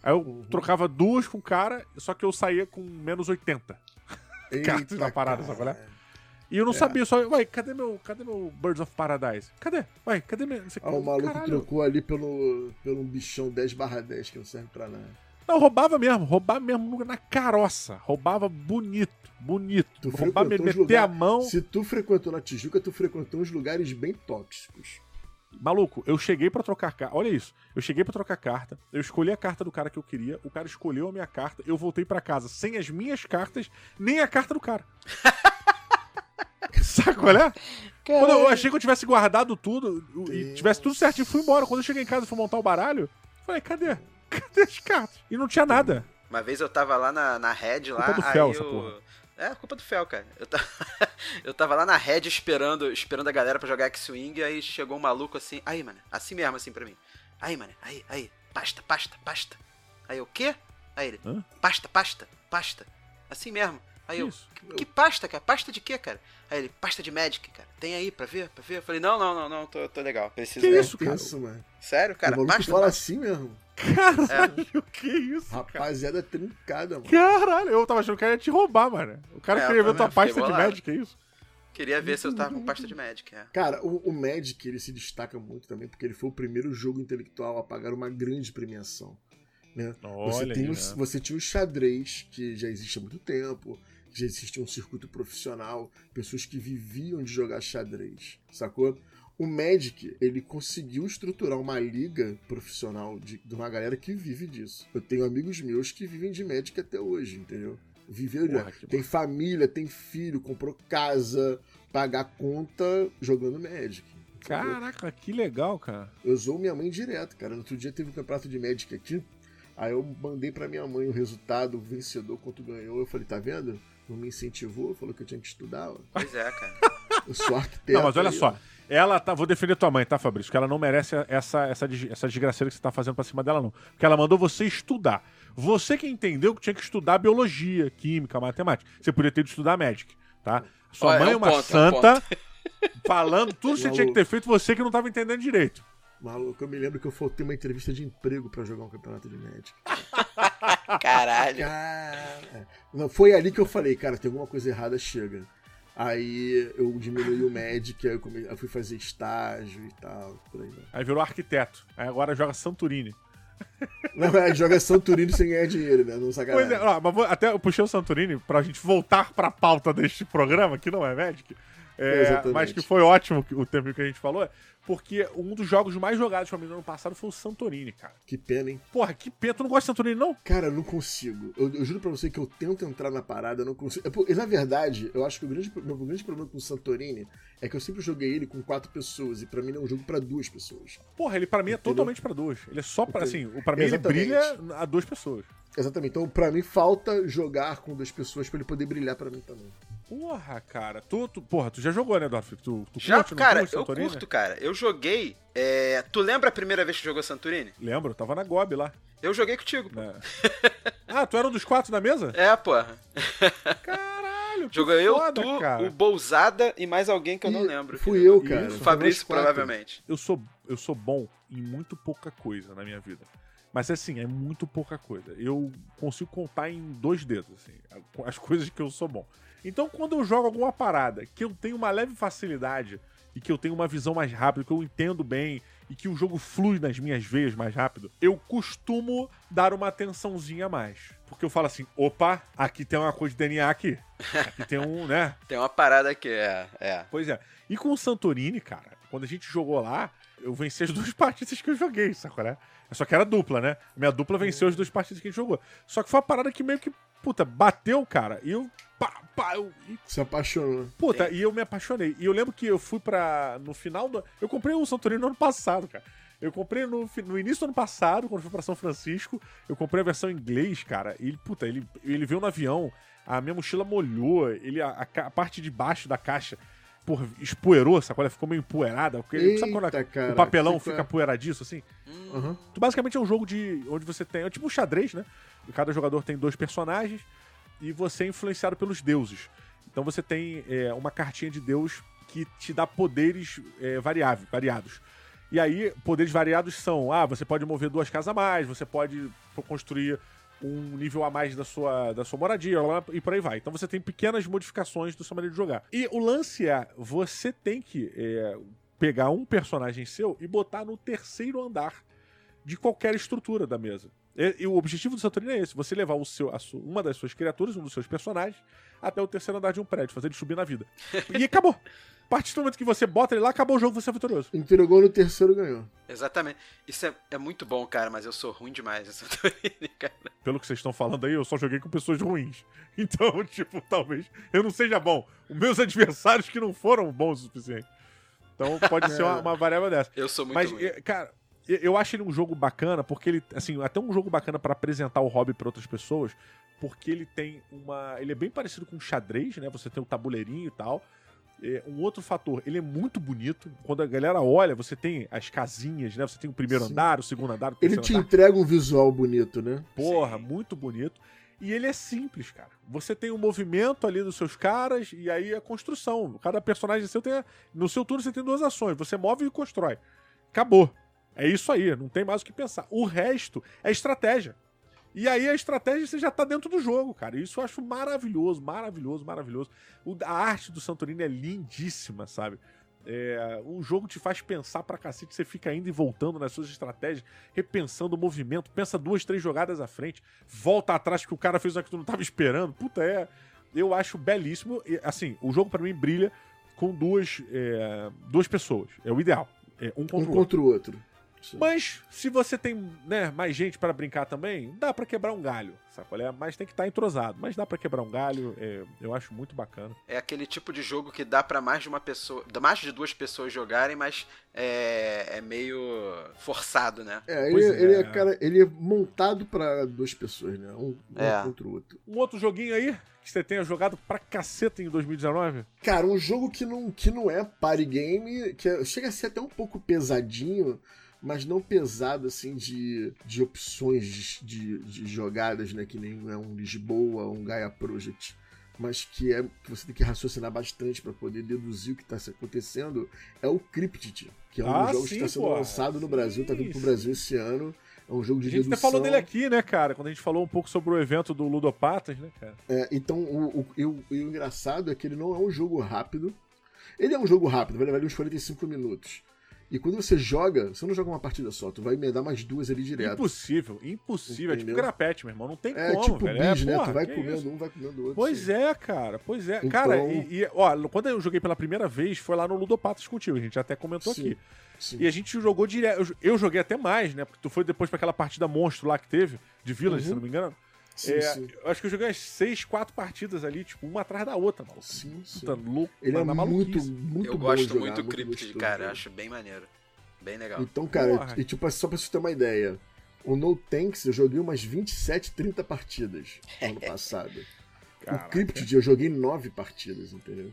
Aí eu Uhum. trocava duas com o cara, só que eu saía com menos 80. cartas na parada, sabe qual é? cara. E eu não É. sabia, só, ué, cadê meu, cadê meu Birds of Paradise? Cadê? Ué, cadê meu. Ah, o maluco Caralho. trocou ali pelo, pelo bichão 10 barra 10 que não serve pra nada. Não, roubava mesmo, roubava mesmo na caroça. Roubava bonito, bonito. Tu roubava, meter lugar- a mão. Se tu frequentou na Tijuca, tu frequentou uns lugares bem tóxicos. Maluco, eu cheguei pra trocar carta. Olha isso. Eu cheguei pra trocar carta. Eu escolhi a carta do cara que eu queria. O cara escolheu a minha carta. Eu voltei pra casa sem as minhas cartas, nem a carta do cara. Sabe qual é? Quando eu achei que eu tivesse guardado tudo e tivesse tudo certinho, fui embora. Quando eu cheguei em casa e fui montar o baralho, falei, cadê? Cadê as cartas? E não tinha nada. Uma vez eu tava lá na, na Red lá, Culpa do aí Fel, eu... É, culpa do Fel, cara. Eu, eu tava lá na Red esperando, esperando a galera pra jogar X-Wing, aí chegou um maluco assim, aí, mano, assim mesmo, assim pra mim. Aí, mano, aí, aí, pasta, pasta, pasta. Aí, o quê? Aí ele, Hã? pasta, pasta, pasta. Assim mesmo. Aí eu, Isso. que, que pasta, cara? Pasta de quê, cara? Aí ele, pasta de Magic, cara. Tem aí pra ver, pra ver? Eu falei, não, não, não, não, tô, tô legal. Preciso Que ver. isso, cara? tenso, mano. Sério, cara? o Pasta, fala pasta. assim mesmo. Caralho, que isso, cara? Rapaziada trincada, mano. Caralho, eu tava achando que ia te roubar, mano. O cara É, eu queria ver tua pasta de. Magic, é isso? Queria ver se eu tava com pasta de Magic, é. Cara, o, o Magic ele se destaca muito também porque ele foi o primeiro jogo intelectual a pagar uma grande premiação. Né? Você, Olha tem aí, o- né? você tinha o xadrez, que já existe há muito tempo, já existia um circuito profissional, pessoas que viviam de jogar xadrez, sacou? O Magic, ele conseguiu estruturar uma liga profissional de, de uma galera que vive disso. Eu tenho amigos meus que vivem de Magic até hoje, entendeu? Viveram de- Porra, Tem família, tem filho, comprou casa, pagar conta jogando Magic. Caraca, que legal, cara. Eu usou minha mãe direto, cara. No outro dia teve um campeonato de Magic aqui. Aí eu mandei pra minha mãe o resultado, o vencedor, quanto ganhou. Eu falei, tá vendo? Não me incentivou, falou que eu tinha que estudar. ó. Pois é, cara. Eu sou arquiteto. Não, mas olha aí, só. ó. Ela tá. Vou defender tua mãe, tá, Fabrício? Que ela não merece essa, essa, essa desgraceira que você tá fazendo pra cima dela, não. Porque ela mandou você estudar. Você que entendeu que tinha que estudar biologia, química, matemática. Você podia ter ido estudar Magic, tá? Sua Olha, mãe é é um uma ponto, é um santa falando tudo que você tinha que ter feito, você que não tava entendendo direito. Maluco, eu me lembro que eu faltei uma entrevista de emprego pra jogar um campeonato de Magic. Caralho. Cara. Não, foi ali que eu falei, cara, tem alguma coisa errada, chega. Aí eu diminuí o Magic, aí eu, come- eu fui fazer estágio e tal, por aí. né? Aí virou arquiteto. Aí agora joga Santorini. Não, é, joga Santurini sem ganhar dinheiro, né? Não Pois sacanagem. é, ó, mas vou- até eu puxei o Santorini pra gente voltar pra pauta deste programa, que não é Magic. É, mas que foi ótimo o tempo que a gente falou, porque um dos jogos mais jogados pra mim no ano passado foi o Santorini, cara. Que pena, hein? Porra, que pena. Tu não gosta de Santorini, não? Cara, eu não consigo. Eu, eu juro pra você que eu tento entrar na parada, eu não consigo. É por- e, na verdade, eu acho que o grande, meu grande problema com o Santorini é que eu sempre joguei ele com quatro pessoas e pra mim ele é um jogo pra duas pessoas. Porra, ele pra mim é Entendeu? totalmente pra dois. Ele é só pra, assim, pra mim ele Exatamente. brilha a duas pessoas. Exatamente. Então, pra mim, falta jogar com duas pessoas pra ele poder brilhar pra mim também. Porra, cara. Tu, tu, porra, tu já jogou, né, Dorf? Tu, tu Já, curte, não cara, curte eu Santorini? curto, cara. Eu joguei. é, Tu lembra a primeira vez que jogou Santorini? Lembro, tava na Gob lá. Eu joguei contigo, pô. né? ah, tu era um dos quatro da mesa? É, porra. Caralho, que Jogou eu, tu, cara. o Bousada e mais alguém que eu não E lembro. Fui eu, Isso. cara. O Foi Fabrício, provavelmente. Eu sou, eu sou bom em muito pouca coisa na minha vida. Mas assim, é muito pouca coisa. Eu consigo contar em dois dedos, assim, as coisas que eu sou bom. Então, quando eu jogo alguma parada que eu tenho uma leve facilidade e que eu tenho uma visão mais rápida, que eu entendo bem e que o jogo flui nas minhas veias mais rápido, eu costumo dar uma atençãozinha a mais. Porque eu falo assim, opa, aqui tem uma coisa de DNA aqui. Aqui tem um, né? Tem uma parada que é. É. Pois é. E com o Santorini, cara, quando a gente jogou lá, eu venci as duas partidas que eu joguei, sacou, né? Só que era dupla, né? Minha dupla venceu as duas partidas que a gente jogou. Só que foi uma parada que meio que, puta, bateu, cara. E eu. Pá, pá, eu, Se apaixonou. puta, e eu me apaixonei. E eu lembro que eu fui pra. No final do. Eu comprei o Santorini no ano passado, cara. Eu comprei no, no início do ano passado, quando eu fui pra São Francisco. Eu comprei a versão em inglês, cara. E, puta, ele, ele veio no avião, a minha mochila molhou, ele, a, a parte de baixo da caixa, porra, espoeirou, sacou? Ela ficou meio empoeirada. Porque, sabe quando a- Eita, cara, o papelão fica coisa. poeiradiço, assim? Aham. Tu basicamente é um jogo de onde você tem. É tipo um xadrez, né? E cada jogador tem dois personagens e você é influenciado pelos deuses. Então você tem é, uma cartinha de deus que te dá poderes é, variáveis, variados. E aí, poderes variados são: ah, você pode mover duas casas a mais, você pode construir um nível a mais da sua, da sua moradia blá, e por aí vai. Então você tem pequenas modificações da sua maneira de jogar. E o lance é: você tem que é, pegar um personagem seu e botar no terceiro andar de qualquer estrutura da mesa. E, e o objetivo do Santorini é esse: você levar o seu, a su- uma das suas criaturas, um dos seus personagens, até o terceiro andar de um prédio, fazer ele subir na vida. E acabou. A partir do momento que você bota ele lá, acabou o jogo, você é vitorioso. Entregou no terceiro ganhou. Exatamente. Isso é, é muito bom, cara, mas eu sou ruim demais em Santorini, cara. Pelo que vocês estão falando aí, eu só joguei com pessoas ruins. Então, tipo, talvez eu não seja bom. Os meus adversários que não foram bons o suficiente. Então pode ser uma, uma variável dessa. Eu sou muito Mas, ruim. eh, cara, eu- acho ele um jogo bacana, porque ele, assim, até um jogo bacana pra apresentar o hobby pra outras pessoas, porque ele tem uma. Ele é bem parecido com xadrez, né? Você tem o tabuleirinho e tal. É, um outro fator, ele é muito bonito. Quando a galera olha, você tem as casinhas, né? Você tem o primeiro Sim. andar, o segundo andar, o Ele terceiro te andar. entrega um visual bonito, né? Porra, Sim. muito bonito. E ele é simples, cara. Você tem o movimento ali dos seus caras e aí a construção. Cada personagem seu tem. No seu turno você tem duas ações. Você move e constrói. Acabou. É isso aí, não tem mais o que pensar. O resto é estratégia. E aí a estratégia você já tá dentro do jogo, cara. Isso eu acho maravilhoso, maravilhoso, maravilhoso. O- a arte do Santorini é lindíssima, sabe? É, o jogo te faz pensar pra cacete, você fica indo e voltando nas suas estratégias, repensando o movimento, pensa duas, três jogadas à frente, volta atrás que o cara fez uma que tu não tava esperando. Puta, é. Eu acho belíssimo. E, assim, o jogo pra mim brilha com duas, é, duas pessoas. É o ideal. É um contra Um o outro. contra o outro. Sim. Mas, se você tem né, mais gente pra brincar também, dá pra quebrar um galho, sabe? qual é? Mas tem que estar entrosado. Mas dá pra quebrar um galho, é, eu acho muito bacana. É aquele tipo de jogo que dá pra mais de uma pessoa, mais de duas pessoas jogarem, mas é, é meio forçado, né? É, ele, Pois ele é. é, cara, ele é montado pra duas pessoas, né? Um, um É. contra o outro. Um outro joguinho aí que você tenha jogado pra caceta em 2019? Cara, um jogo que não, que não é party game, que é- chega a ser até um pouco pesadinho, mas não pesado assim de, de opções de, de jogadas, né? Que nem é um Lisboa, um Gaia Project. Mas que é que você tem que raciocinar bastante para poder deduzir o que está acontecendo, é o Cryptid, que é um Ah, dos jogos sim, que está sendo porra. lançado no Brasil, tá vindo pro Sim, Brasil esse ano. É um jogo de A gente até falou dele aqui, né, cara? Quando a gente falou um pouco sobre o evento do Ludopatas, né, cara? É, então, o, o, o- o engraçado é que ele não é um jogo rápido. Ele é um jogo rápido, vai levar uns 45 minutos. E quando você joga, você não joga uma partida só, tu vai emendar mais duas ali direto. Impossível, impossível. É tipo Entendeu? grapete, meu irmão. Não tem É como, tipo velho. bis, é, né? porra, tu vai comendo isso? um, vai comendo outro. Pois é, cara. Pois é. Então- Cara, e, e, ó, quando eu joguei pela primeira vez, foi lá no Ludopatas contigo. A gente até comentou Sim. aqui. Sim. E a gente jogou direto. Eu, eu joguei até mais, né? Porque tu foi depois pra aquela partida monstro lá que teve, de Village, Uhum. se não me engano. Sim, É, sim. Eu acho que eu joguei umas seis, quatro partidas ali, tipo, uma atrás da outra, mano. Sim, sim. Puta louco. Ele é muito, muito eu bom gosto jogar, muito do Cryptid, gostoso cara. Eu acho bem maneiro. Bem legal. Então, cara, Porra. e tipo, só pra você ter uma ideia, o No Tanks eu joguei umas 27, 30 partidas no ano passado. O Cryptid eu joguei nove partidas, entendeu?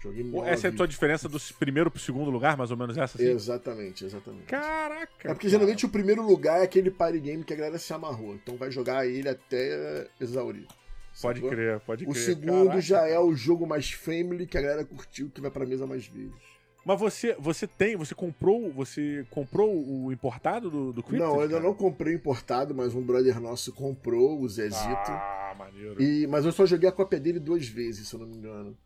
Joguei nove. Essa é a tua diferença do primeiro pro segundo lugar, mais ou menos essa? Assim? Exatamente, exatamente. Caraca! É porque cara. geralmente o primeiro lugar é aquele party game que a galera se amarrou. Então vai jogar ele até exaurir. Pode sacou? crer, pode crer. O segundo Caraca. já é o jogo mais family que a galera curtiu, que vai pra mesa mais vezes. Mas você, você tem, você comprou, você comprou o importado do, do Cryptid, Não, eu ainda cara? não comprei importado, mas um brother nosso comprou, o Zezito. Ah, maneiro. E, mas eu só joguei a cópia dele duas vezes, se eu não me engano.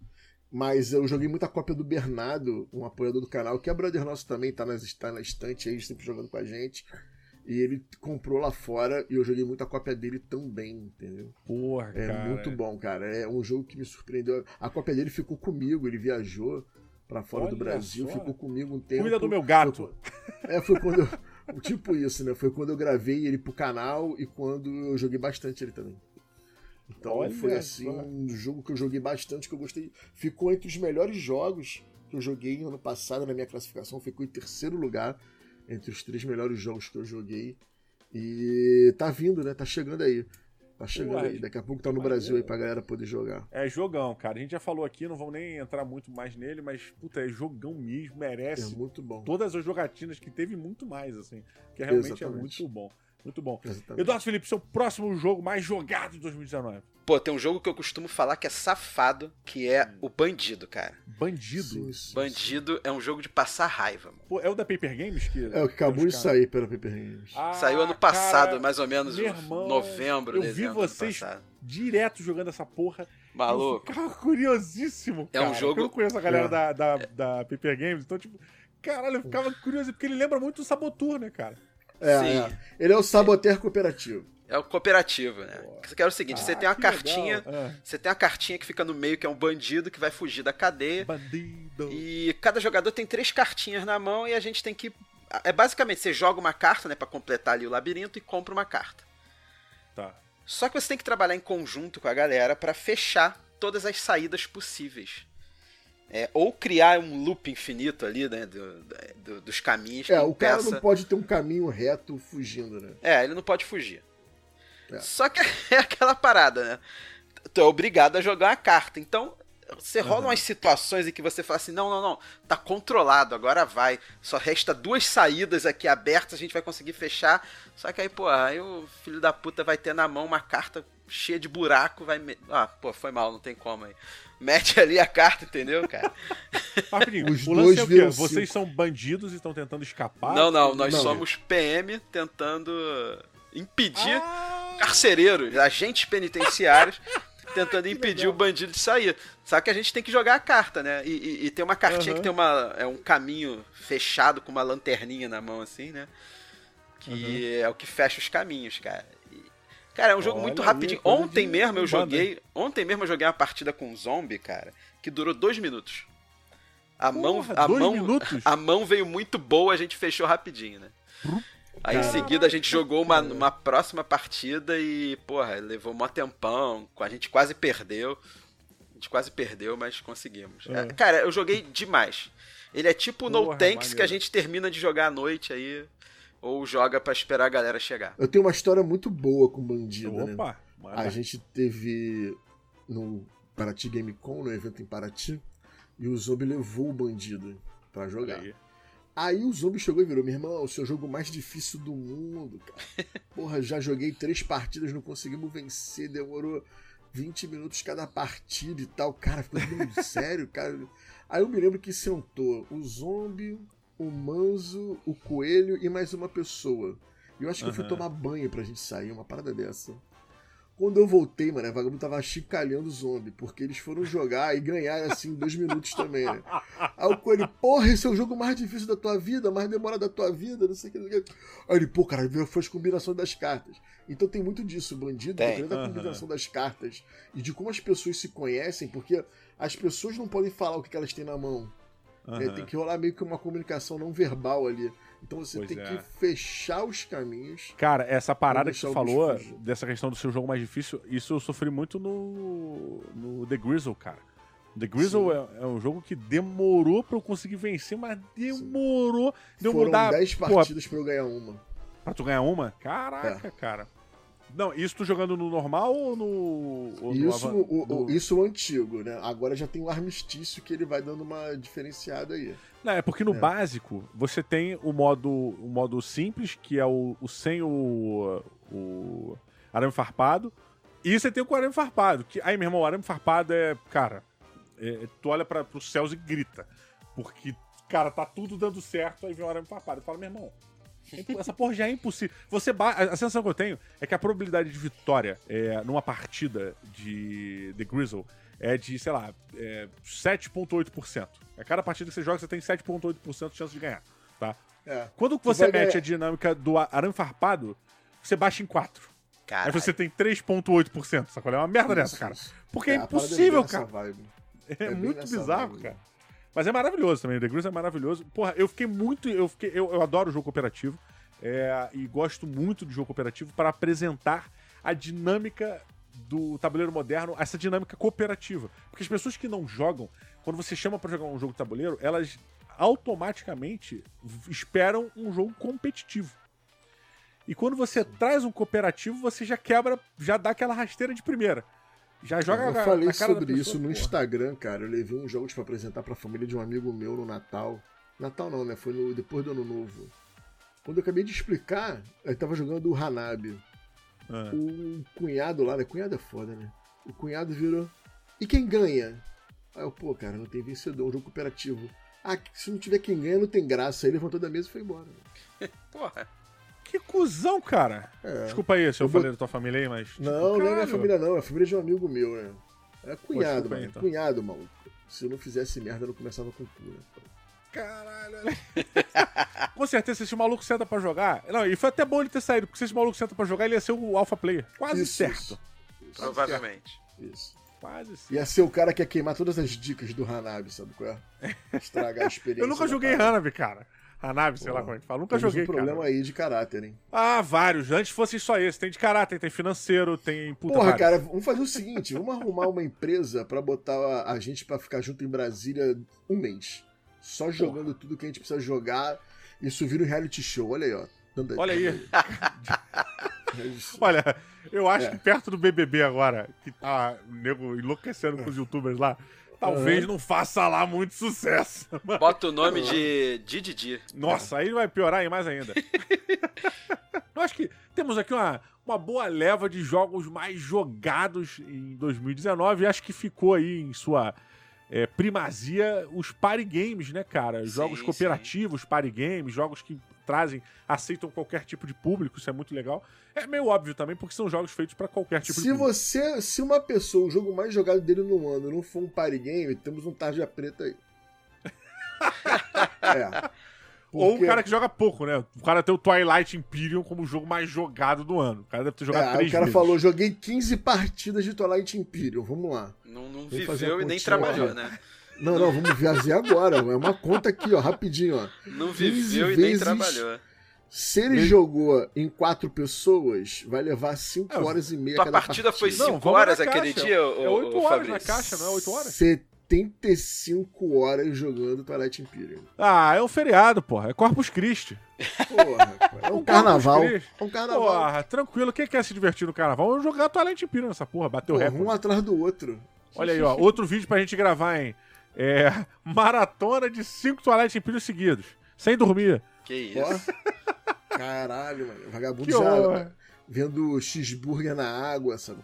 Mas eu joguei muita cópia do Bernardo, um apoiador do canal, que é brother nosso também, tá, nas, tá na estante aí, sempre jogando com a gente. E ele comprou lá fora e eu joguei muita cópia dele também, entendeu? Porra, é cara. É muito bom, cara. É um jogo que me surpreendeu. A cópia dele ficou comigo, ele viajou para fora Olha do Brasil, só. ficou comigo um tempo. Cuida do meu gato. É, foi quando eu, Tipo isso, né? Foi quando eu gravei ele pro canal e quando eu joguei bastante ele também. Então Olha foi assim só. um jogo que eu joguei bastante, que eu gostei. Ficou entre os melhores jogos que eu joguei ano passado na minha classificação, ficou em terceiro lugar entre os três melhores jogos que eu joguei. E tá vindo, né? Tá chegando aí. Tá chegando Ué, aí. Daqui a pouco tá no Brasil aí pra galera poder jogar. É jogão, cara. A gente já falou aqui, não vamos nem entrar muito mais nele, mas, puta, é jogão mesmo, merece. É muito bom. Todas as jogatinas que teve muito mais, assim. Que realmente é Exatamente. é muito bom. Muito bom. Exatamente. Eduardo Felipe, seu próximo jogo mais jogado de 2019. Pô, tem um jogo que eu costumo falar que é safado, que é o Bandido, cara. Bandido? Sim, Bandido é um jogo de passar raiva. Mano. Pô, é o da Paper Games? Que é o que acabou de sair pela Paper Games. Ah, Saiu ano passado, cara, mais ou menos, irmão, novembro, Eu vi vocês direto jogando essa porra. Maluco. Eu ficava curiosíssimo, cara. É um jogo... Eu não conheço a galera é. da, da, da Paper Games, então, tipo... Caralho, eu ficava curioso, porque ele lembra muito o Sabotur, né, cara? É, é. Ele é o saboteur cooperativo. É o cooperativo, né? Você quer o seguinte, ah, você tem uma cartinha, é. você tem uma cartinha que fica no meio que é um bandido que vai fugir da cadeia. Bandido. E cada jogador tem três cartinhas na mão e a gente tem que é basicamente você joga uma carta, né, para completar ali o labirinto e compra uma carta. Tá. Só que você tem que trabalhar em conjunto com a galera para fechar todas as saídas possíveis. É, ou criar um loop infinito ali, né? Do, do, dos caminhos. É, o cara não pode ter um caminho reto fugindo, né? É, ele não pode fugir. É. Só que é aquela parada, né? Tu é obrigado a jogar uma carta. Então, você rola uhum. umas situações em que você fala assim: não, não, não, tá controlado, agora vai. Só resta duas saídas aqui abertas, a gente vai conseguir fechar. Só que aí, pô, aí o filho da puta vai ter na mão uma carta cheia de buraco, vai. Me... Ah, pô, foi mal, não tem como aí mete ali a carta, entendeu, cara? Os o lance é o quê? Vocês são bandidos e estão tentando escapar? Não, não, nós não. somos PM tentando impedir ah. carcereiros, agentes penitenciários tentando impedir o bandido de sair. Só que a gente tem que jogar a carta, né? E, e, e tem uma cartinha uhum. que tem uma, é um caminho fechado com uma lanterninha na mão, assim, né? Que uhum. é o que fecha os caminhos, cara. Cara, é um jogo Olha muito rapidinho. Ontem mesmo eu joguei. Ontem mesmo eu joguei uma partida com um zombie, cara, que durou dois minutos. A Porra, mão, a mão, minutos? a mão veio muito boa, a gente fechou rapidinho, né? Aí em seguida a gente jogou uma, uma próxima partida e, porra, levou mó tempão, a gente quase perdeu. A gente quase perdeu, mas conseguimos. É. Cara, eu joguei demais. Ele é tipo o No Tanks que a gente termina de jogar à noite aí ou joga para esperar a galera chegar? Eu tenho uma história muito boa com bandido, né? Opa, né? A gente teve no Paraty Game Con, no evento em Paraty, e o Zombie levou o bandido para jogar. Aí. Aí o Zombie chegou e virou, meu irmão, o seu jogo mais difícil do mundo, cara. Porra, já joguei três partidas, não conseguimos vencer, demorou 20 minutos cada partida e tal. Cara, ficou muito sério, cara. Aí eu me lembro que sentou o Zombie, o Manzo, o Coelho e mais uma pessoa. E eu acho que uhum. eu fui tomar banho pra gente sair, uma parada dessa. Quando eu voltei, mano, a vagabundo tava chicalhando o zombie, porque eles foram jogar e ganharam assim dois minutos também, né? Aí o Coelho, porra, esse é o jogo mais difícil da tua vida, mais demora da tua vida, não sei o que. Aí ele, pô, cara, foi as combinações das cartas. Então tem muito disso, o bandido, tem. da combinação das cartas e de como as pessoas se conhecem, porque as pessoas não podem falar o que elas têm na mão. Uhum. Tem que rolar meio que uma comunicação não verbal ali. Então você pois tem é. que fechar os caminhos. Cara, essa parada que você falou, dessa questão do seu jogo mais difícil, isso eu sofri muito no, no The Grizzle, cara. The Grizzle é, é, um jogo que demorou pra eu conseguir vencer, mas demorou. Deu Foram mudar, 10 partidas Pô, pra eu ganhar uma. Pra tu ganhar uma? Caraca, é. cara. Não, isso tu jogando no normal ou no. Ou isso, no, o, isso o antigo, né? Agora já tem o armistício que ele vai dando uma diferenciada aí. Não, é porque no É. básico você tem o modo, o modo simples, que é o, o sem o, o arame farpado, e você tem o com arame farpado. Que, aí, meu irmão, o arame farpado é. Cara, é- tu olha para pros céus e grita. Porque, cara, tá tudo dando certo, aí vem o arame farpado. Eu falo, meu irmão. É Essa porra já é impossível. Você ba- a sensação que eu tenho é que a probabilidade de vitória é, numa partida de The Grizzle é de, sei lá, é, 7,8%. A cada partida que você joga, você tem 7,8% de chance de ganhar, tá? É. Quando você mete ganhar- a dinâmica do arame farpado, você baixa em 4. Cara, Aí você tem 3,8%, sacou? É uma merda dessa, cara. Porque é, parada impossível, cara. É, É muito bizarro, vibe. cara. Mas é maravilhoso também. The Grizzly é maravilhoso. Porra, eu fiquei muito. Eu, fiquei, eu, eu adoro jogo cooperativo. é, e gosto muito do jogo cooperativo para apresentar a dinâmica do tabuleiro moderno, essa dinâmica cooperativa. Porque as pessoas que não jogam, quando você chama para jogar um jogo de tabuleiro, elas automaticamente esperam um jogo competitivo. E quando você traz um cooperativo, você já quebra, já dá aquela rasteira de primeira. Já joga eu na- falei na cara da sobre pessoa, isso no. Instagram, cara. Eu levei uns jogos pra apresentar pra família de um amigo meu no Natal. Natal não, né? Foi no, depois do Ano Novo. Quando eu acabei de explicar, eu tava jogando o Hanabi. Ah. O cunhado lá, né? Cunhado é foda, né? O cunhado virou. E quem ganha? Aí eu, pô, cara, não tem vencedor, um jogo cooperativo. Ah, se não tiver quem ganha, não tem graça. Aí levantou da mesa e foi embora. porra. Que cuzão, cara. É. Desculpa aí se eu Eu falei da tua família aí, mas. tipo, Não, não é minha caralho. família, não. É a família de um amigo meu, né? É cunhado, desculpa aí, mano. então. Cunhado, maluco. Se eu não fizesse merda, eu não começava com cura. Caralho, olha. Com certeza, se esse maluco senta pra jogar. Não, e foi até bom ele ter saído, porque se esse maluco senta pra jogar, ele ia ser o alpha player. Quase Isso, certo. isso. Isso. Provavelmente. Isso. Quase certo. Ia ser o cara que ia queimar todas as dicas do Hanabi, sabe qual é? Estragar a experiência. Eu nunca joguei. Hanabi, cara. Hanabi, sei lá Pô, como é que fala. Nunca joguei, um problema cara. aí de caráter, hein? Ah, vários. Antes fosse só esse. Tem de caráter, tem financeiro, tem puta Porra, vários. cara, vamos fazer o seguinte: vamos arrumar uma empresa pra botar a, a gente pra ficar junto em Brasília um mês. Só jogando tudo que a gente precisa jogar. Isso vira um reality show. Olha aí, ó. Olha aí. É. Olha, eu acho É. que perto do BBB agora, que tá o nego enlouquecendo com os youtubers lá, talvez não faça lá muito sucesso. Bota o nome de Didi. Nossa, aí vai piorar aí mais ainda. Eu acho que temos aqui uma, uma boa leva de jogos mais jogados em 2019 e acho que ficou aí em sua é, primazia os party games, né, cara? Jogos Sim, cooperativos, party games, jogos que trazem, aceitam qualquer tipo de público, isso é muito legal. É meio óbvio também, porque são jogos feitos pra qualquer tipo de Se público. você, se uma pessoa, o jogo mais jogado dele no ano não for um party game, temos um tarja preta aí. é. Ou um Porque- cara que joga pouco, né? O cara tem o Twilight Imperium como o jogo mais jogado do ano. O cara deve ter jogado É, três o cara vezes. falou, joguei 15 partidas de Twilight Imperium, vamos lá. Não, não viveu e nem trabalhou, né? Não, não, vamos fazer agora. É uma conta aqui, ó, rapidinho, ó. Não 15 viveu e nem trabalhou. Se ele jogou em quatro pessoas, vai levar 5 É, horas e meia Tua cada partida foi Não, 5 vamos horas na aquele caixa. dia, É ô, 8 ô, horas na caixa, não é 8 horas? 75 horas jogando Twilight Imperium. Ah, é um feriado, porra. É Corpus Christi. Porra, é um Corpus carnaval. É um carnaval. Porra, tranquilo. Quem quer se divertir no carnaval? Vamos jogar Twilight Imperium nessa porra. Bateu Porra, recorde. um atrás do outro. Olha aí, ó. Outro vídeo pra gente gravar, hein? É. Maratona de 5 Twilight Imperium seguidos. Sem dormir. Que isso. Caralho, mano. Vagabundo Que já horror. vendo cheeseburger na água, sabe?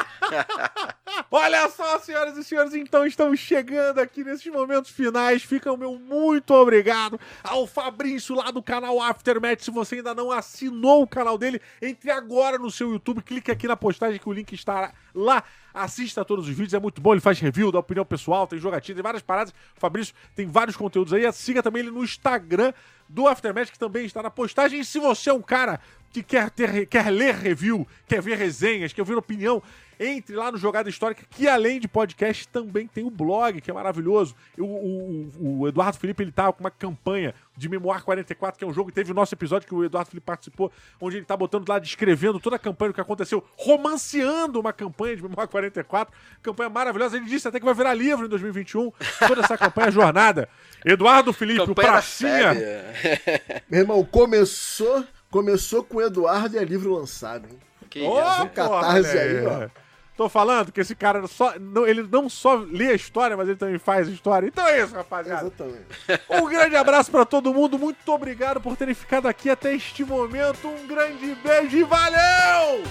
Olha só, senhoras e senhores, então estamos chegando aqui nesses momentos finais. Fica o meu muito obrigado ao Fabrício lá do canal Aftermath. Se você ainda não assinou o canal dele, entre agora no seu YouTube, clique aqui na postagem que o link está lá. Assista a todos os vídeos, é muito bom. Ele faz review, dá opinião pessoal, tem jogatina, tem várias paradas. O Fabrício tem vários conteúdos aí. Siga também ele no Instagram do Aftermath, que também está na postagem. E se você é um cara que quer, ter, quer ler review, quer ver resenhas, quer ver opinião, entre lá no Jogada Histórica, que além de podcast, também tem o blog, que é maravilhoso. O, o- o Eduardo Felipe, ele tá com uma campanha de Memoir 44, que é um jogo, teve o nosso episódio que o Eduardo Felipe participou, onde ele tá botando lá, descrevendo toda a campanha, o que aconteceu, romanceando uma campanha de Memoir 44, campanha maravilhosa. Ele disse até que vai virar livro em 2021, toda essa campanha, jornada. Eduardo Felipe, o Campanha da Pracinha... febre. Meu irmão, começou, começou com o Eduardo e é livro lançado, hein? Que Ô, isso. Catarse porra, aí, né? Tô falando que esse cara só, não, ele não só lê a história, mas ele também faz a história. Então é isso, rapaziada. Exatamente. Um grande abraço pra todo mundo. Muito obrigado por terem ficado aqui até este momento. Um grande beijo e valeu!